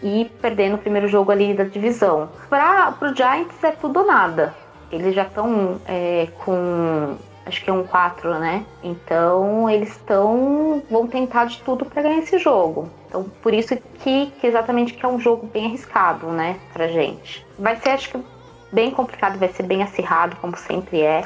E perdendo o primeiro jogo ali da divisão. Para pro Giants é tudo ou nada. Eles já estão é, com acho que é um 4, né? Então eles estão vão tentar de tudo para ganhar esse jogo. Então por isso que, que exatamente que é um jogo bem arriscado, né, pra gente. Vai ser acho que bem complicado, vai ser bem acirrado, como sempre é.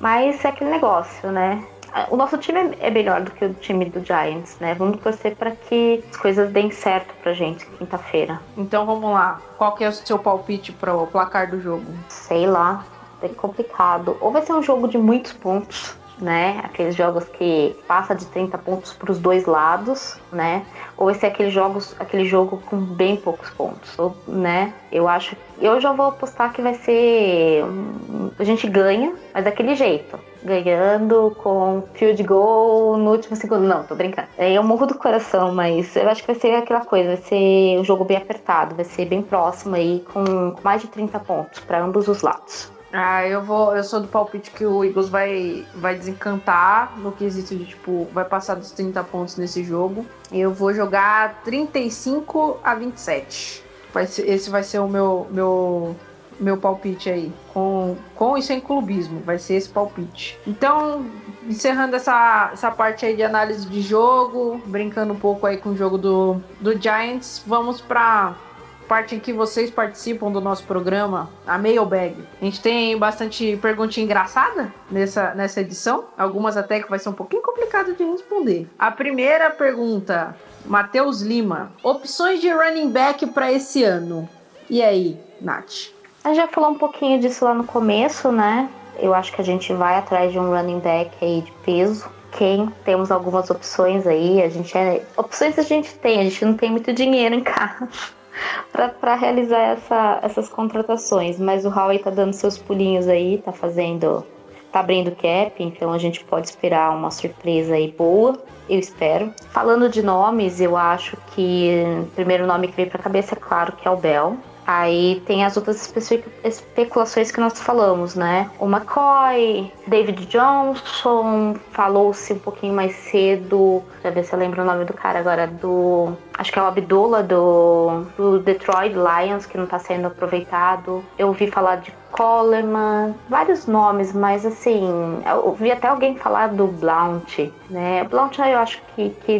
Mas é aquele negócio, né? O nosso time é melhor do que o time do Giants, né? Vamos torcer para que as coisas deem certo pra gente quinta-feira. Então vamos lá. Qual que é o seu palpite para o placar do jogo? Sei lá, é complicado. Ou vai ser um jogo de muitos pontos, né? Aqueles jogos que passa de 30 pontos para os dois lados, né? Ou esse é aquele, jogos, aquele jogo com bem poucos pontos, ou, né? Eu acho. Eu já vou apostar que vai ser. A gente ganha, mas daquele jeito. Ganhando com field goal no último segundo. Não, tô brincando. Eu morro do coração, mas eu acho que vai ser aquela coisa. Vai ser um jogo bem apertado, vai ser bem próximo aí, com mais de 30 pontos para ambos os lados. Ah, eu vou. Eu sou do palpite que o Eagles vai, vai desencantar no quesito de, tipo, vai passar dos 30 pontos nesse jogo. Eu vou jogar 35 a 27. Vai ser, esse vai ser o meu, meu, meu palpite aí. Com, com isso em clubismo, vai ser esse palpite. Então, encerrando essa, essa parte aí de análise de jogo, brincando um pouco aí com o jogo do, do Giants, vamos para parte em que vocês participam do nosso programa, a Mailbag. A gente tem bastante perguntinha engraçada nessa, nessa edição, algumas até que vai ser um pouquinho complicado de responder. A primeira pergunta, Matheus Lima: opções de running back para esse ano. E aí, Nath? A gente já falou um pouquinho disso lá no começo, né? Eu acho que a gente vai atrás de um running back aí de peso. Quem temos algumas opções aí, a gente é. Opções a gente tem, a gente não tem muito dinheiro em casa para realizar essa, essas contratações. Mas o Howie tá dando seus pulinhos aí, tá fazendo. tá abrindo cap, então a gente pode esperar uma surpresa aí boa, eu espero. Falando de nomes, eu acho que o primeiro nome que veio pra cabeça é claro que é o Bell. Aí tem as outras especulações que nós falamos, né? O McCoy, David Johnson, falou-se um pouquinho mais cedo, deixa eu ver se eu lembro o nome do cara agora, do. Acho que é o Abdullah do, do Detroit Lions, que não tá sendo aproveitado. Eu ouvi falar de Coleman, vários nomes, mas assim, eu ouvi até alguém falar do Blount, né? Blount eu acho que, que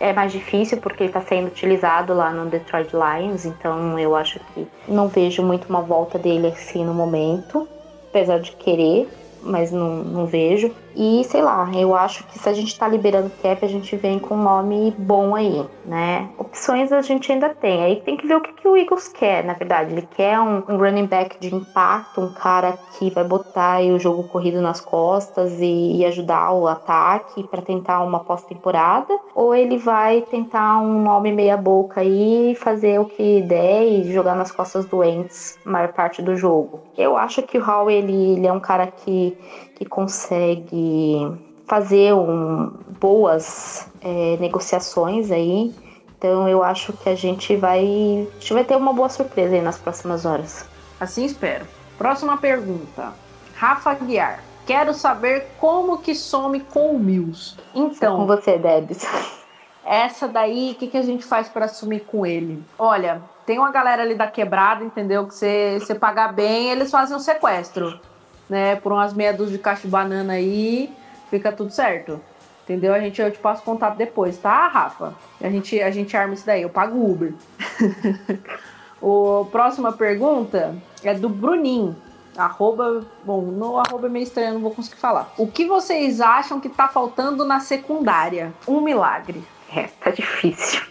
é mais difícil porque ele está sendo utilizado lá no Detroit Lions, então eu acho que não vejo muito uma volta dele assim no momento, apesar de querer, mas não, não vejo. E sei lá, eu acho que se a gente tá liberando cap, a gente vem com um nome bom aí, né? Opções a gente ainda tem. Aí tem que ver o que, que o Eagles quer, na verdade. Ele quer um, um running back de impacto, um cara que vai botar o jogo corrido nas costas e, e ajudar o ataque para tentar uma pós-temporada, ou ele vai tentar um nome meia-boca aí, fazer o que der e jogar nas costas doentes a maior parte do jogo. Eu acho que o Hall ele, ele é um cara que que consegue fazer um, boas é, negociações aí. Então eu acho que a gente vai, a gente vai ter uma boa surpresa aí nas próximas horas. Assim espero. Próxima pergunta. Rafa Guiar. Quero saber como que some com o Mills. Então, com você, Debs. Essa daí, o que, que a gente faz para assumir com ele? Olha, tem uma galera ali da quebrada, entendeu? Que você pagar bem, eles fazem um sequestro né, por umas meia dúzia de caixa de banana aí, fica tudo certo. Entendeu? A gente, eu te passo contato depois, tá, Rafa? A gente, a gente arma isso daí, eu pago Uber. o próxima pergunta é do Bruninho. Arroba, bom, no arroba é meio estranho, não vou conseguir falar. O que vocês acham que tá faltando na secundária? Um milagre. É, tá difícil.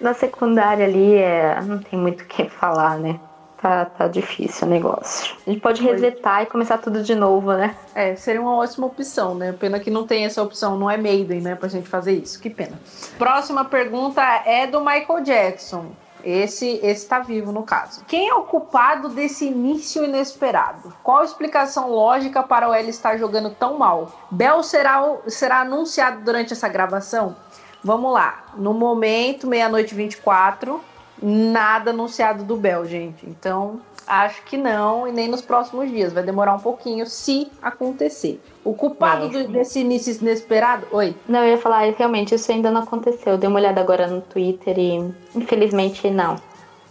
Na secundária ali, é, não tem muito o que falar, né? Tá, tá difícil o negócio. A gente pode resetar e começar tudo de novo, né? É, seria uma ótima opção, né? Pena que não tem essa opção, não é Maiden, né? Pra gente fazer isso. Que pena. Próxima pergunta é do Michael Jackson. Esse está vivo no caso. Quem é o culpado desse início inesperado? Qual a explicação lógica para o L estar jogando tão mal? Bell será, será anunciado durante essa gravação? Vamos lá. No momento, meia-noite 24, nada anunciado do Bell, gente. Então, acho que não, e nem nos próximos dias. Vai demorar um pouquinho se acontecer. O culpado do, desse início inesperado. Oi. Não, eu ia falar, realmente, isso ainda não aconteceu. Dei uma olhada agora no Twitter e, infelizmente, não.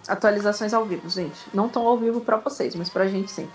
Atualizações ao vivo, gente. Não estão ao vivo para vocês, mas pra gente sim.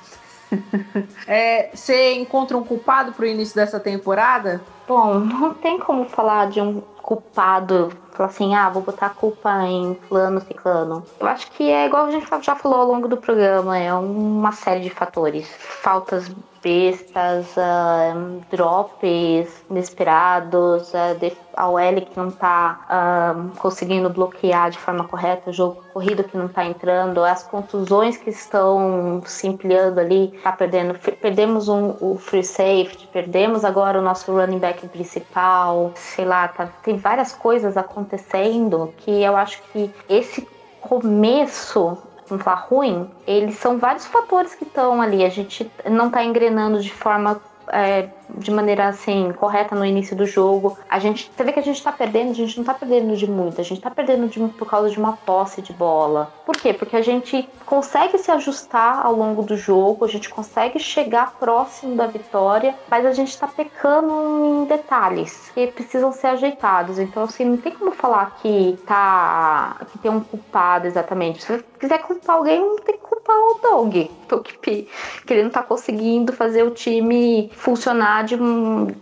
é, você encontra um culpado pro início dessa temporada? Bom, não tem como falar de um culpado, falar assim, ah, vou botar a culpa em fulano, ciclano. Eu acho que é igual a gente já falou ao longo do programa, é uma série de fatores. Faltas bestas, uh, drops inesperados, uh, a OL que não tá uh, conseguindo bloquear de forma correta, o jogo corrido que não tá entrando, as contusões que estão se ampliando ali, tá perdendo, perdemos um, o free safety, perdemos agora o nosso running back principal, sei lá, tá, tem várias coisas acontecendo que eu acho que esse começo vamos falar, ruim, eles são vários fatores que estão ali. A gente não está engrenando de forma é, de maneira assim correta no início do jogo. A gente, você vê que a gente tá perdendo, a gente não tá perdendo de muito, a gente tá perdendo de, por causa de uma posse de bola. Por quê? Porque a gente consegue se ajustar ao longo do jogo, a gente consegue chegar próximo da vitória, mas a gente tá pecando em detalhes que precisam ser ajeitados. Então, assim, não tem como falar que tá que tem um culpado exatamente. Se você quiser culpar alguém, não tem que culpar o Dog, que ele não tá conseguindo fazer o time funcionar de,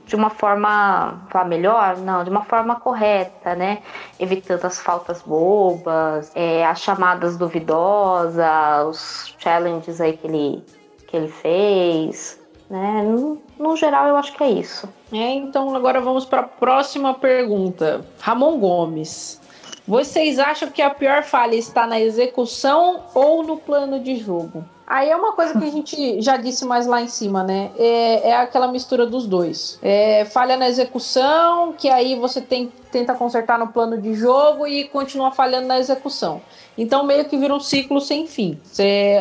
de uma forma melhor, não, de uma forma correta, né? Evitando as faltas bobas, é, as chamadas duvidosas, os challenges aí que ele, que ele fez, né? No, no geral, eu acho que é isso. É, então agora vamos para a próxima pergunta. Ramon Gomes. Vocês acham que a pior falha está na execução ou no plano de jogo? Aí é uma coisa que a gente já disse mais lá em cima, né? É, é aquela mistura dos dois. É, falha na execução, que aí você tem, tenta consertar no plano de jogo e continua falhando na execução. Então meio que vira um ciclo sem fim. Você,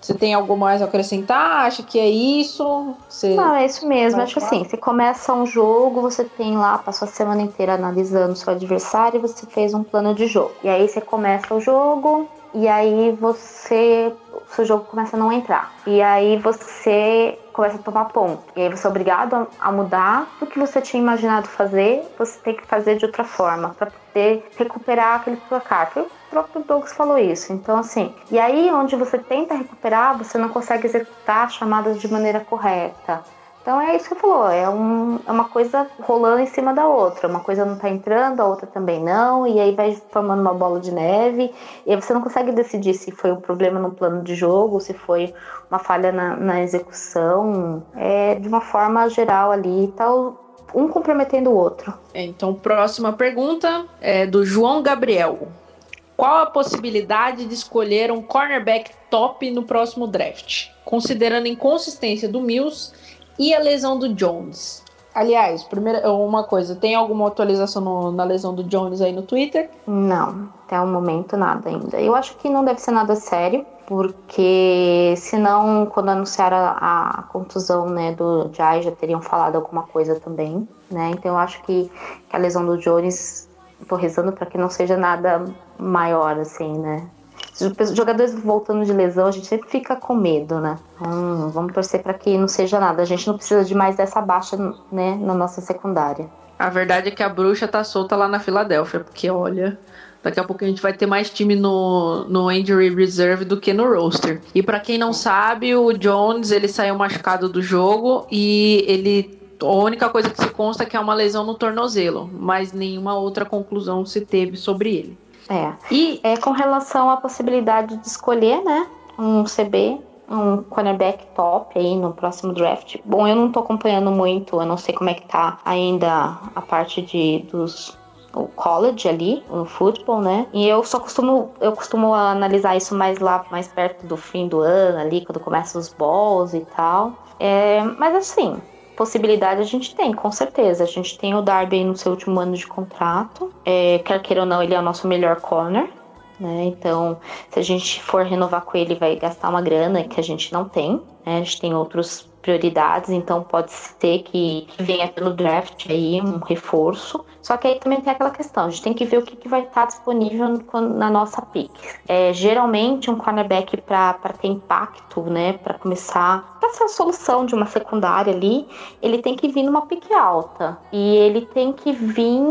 você tem algo mais a acrescentar? Acha que é isso? Você... Não, é isso mesmo. Acho que assim, você começa um jogo, você tem lá, passou a semana inteira analisando seu adversário e você fez um plano de jogo. E aí você começa o jogo, e aí você seu jogo começa a não entrar. E aí você começa a tomar ponto. E aí você é obrigado a, mudar o que você tinha imaginado fazer, você tem que fazer de outra forma para poder recuperar aquele placar. Foi o próprio Douglas falou isso. Então assim, e aí onde você tenta recuperar, você não consegue executar chamadas de maneira correta. Então é isso que você falou, é, um, é uma coisa rolando em cima da outra. Uma coisa não tá entrando, a outra também não, e aí vai formando uma bola de neve, e aí você não consegue decidir se foi um problema no plano de jogo, se foi uma falha na, na execução. É de uma forma geral ali, tá um comprometendo o outro. É, então, próxima pergunta é do João Gabriel. Qual a possibilidade de escolher um cornerback top no próximo draft? Considerando a inconsistência do Mills e a lesão do Jones? Aliás, primeira, uma coisa, tem alguma atualização no, na lesão do Jones aí no Twitter? Não, até o momento nada ainda. Eu acho que não deve ser nada sério, porque senão, quando anunciaram a, a contusão né, do Jai, já teriam falado alguma coisa também, né? Então eu acho que, que a lesão do Jones, tô rezando para que não seja nada maior, assim, né? Jogadores voltando de lesão, a gente sempre fica com medo, né? Hum, vamos torcer para que não seja nada. A gente não precisa de mais dessa baixa, né, na nossa secundária. A verdade é que a bruxa tá solta lá na Filadélfia, porque olha, Daqui a pouco a gente vai ter mais time no, no injury reserve do que no roster. E para quem não sabe, o Jones ele saiu machucado do jogo e ele a única coisa que se consta é que é uma lesão no tornozelo, mas nenhuma outra conclusão se teve sobre ele. É. E é com relação à possibilidade de escolher, né, um CB, um cornerback top aí no próximo draft. Bom, eu não tô acompanhando muito, eu não sei como é que tá ainda a parte de dos o college ali, o futebol, né? E eu só costumo, eu costumo analisar isso mais lá, mais perto do fim do ano ali, quando começam os balls e tal. É, mas assim, possibilidade a gente tem, com certeza. A gente tem o Darby no seu último ano de contrato. É, quer queira ou não, ele é o nosso melhor corner. Né? Então, se a gente for renovar com ele, vai gastar uma grana que a gente não tem. Né? A gente tem outros prioridades, então pode ser que venha pelo draft aí um reforço. Só que aí também tem aquela questão, a gente tem que ver o que, que vai estar disponível na nossa pick. É, geralmente um cornerback para ter impacto, né, para começar, para ser a solução de uma secundária ali, ele tem que vir numa pick alta e ele tem que vir,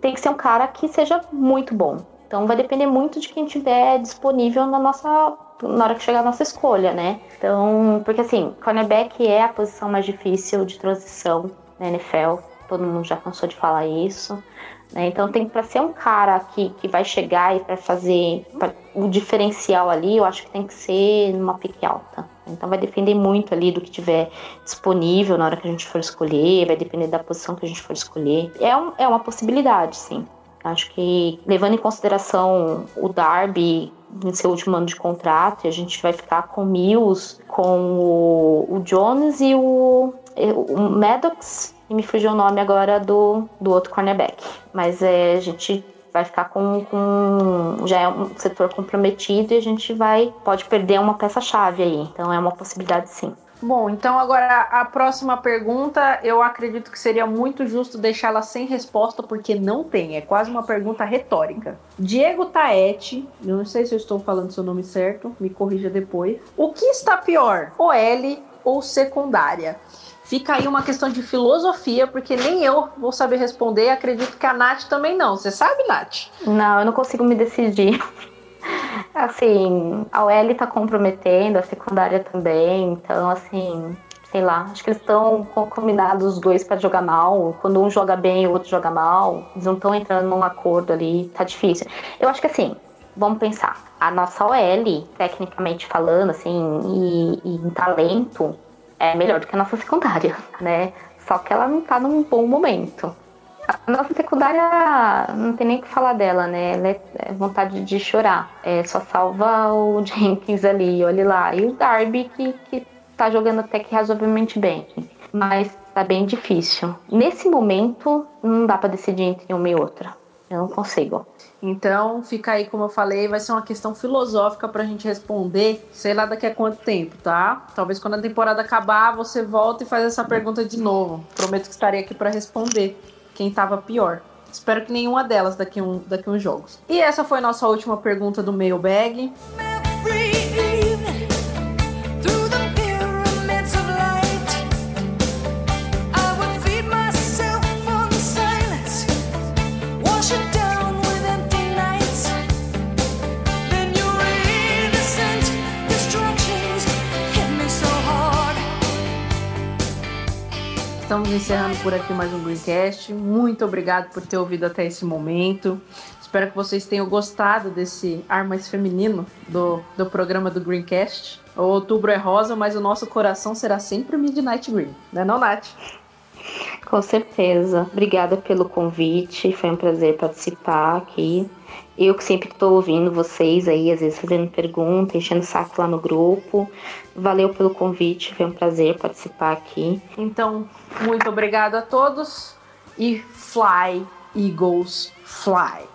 tem que ser um cara que seja muito bom. Então vai depender muito de quem tiver disponível na nossa na hora que chegar a nossa escolha, né? Então, porque assim, cornerback é a posição mais difícil de transição na NFL. Todo mundo já cansou de falar isso. Né? Então, tem para ser um cara que, que vai chegar e para fazer pra, o diferencial ali, eu acho que tem que ser numa pique alta. Então, vai depender muito ali do que tiver disponível na hora que a gente for escolher, vai depender da posição que a gente for escolher. É, um, é uma possibilidade, sim. Acho que, levando em consideração o Darby seu último ano de contrato, e a gente vai ficar com Mills, com o, o Jones e o, o Maddox, e me fugiu o nome agora do, do outro cornerback. Mas é, a gente vai ficar com, com, já é um setor comprometido e a gente vai pode perder uma peça chave aí. Então é uma possibilidade sim Bom, então agora a próxima pergunta, eu acredito que seria muito justo deixá-la sem resposta, porque não tem, é quase uma pergunta retórica. Diego Taete, eu não sei se eu estou falando seu nome certo, me corrija depois. O que está pior, OL ou secundária? Fica aí uma questão de filosofia, porque nem eu vou saber responder, acredito que a Nath também não. Você sabe, Nath? Não, eu não consigo me decidir. Assim, a OL tá comprometendo, a secundária também, então assim, sei lá, acho que eles estão combinados os dois para jogar mal. Quando um joga bem, o outro joga mal. Eles não estão entrando num acordo ali, tá difícil. Eu acho que assim, vamos pensar, a nossa OL, tecnicamente falando, assim, e, e em talento, é melhor do que a nossa secundária, né? Só que ela não tá num bom momento. A nossa secundária não tem nem o que falar dela, né? Ela é, é vontade de chorar. É, só salva o Jenkins ali, olhe lá. E o Darby, que, que tá jogando até que razoavelmente bem. Mas tá bem difícil. Nesse momento, não dá para decidir entre uma e outra. Eu não consigo. Então, fica aí, como eu falei, vai ser uma questão filosófica pra gente responder, sei lá daqui a quanto tempo, tá? Talvez quando a temporada acabar, você volta e faz essa pergunta de novo. Prometo que estarei aqui para responder quem estava pior. Espero que nenhuma delas daqui um, daqui uns jogos. E essa foi nossa última pergunta do mailbag. Estamos encerrando por aqui mais um Greencast. Muito obrigado por ter ouvido até esse momento. Espero que vocês tenham gostado desse ar mais feminino do, do programa do Greencast. O outubro é rosa, mas o nosso coração será sempre Midnight Green, né não, Nath? Com certeza. Obrigada pelo convite. Foi um prazer participar aqui. Eu que sempre estou ouvindo vocês aí, às vezes fazendo pergunta, enchendo saco lá no grupo. Valeu pelo convite, foi um prazer participar aqui. Então, muito obrigado a todos e fly, Eagles, fly.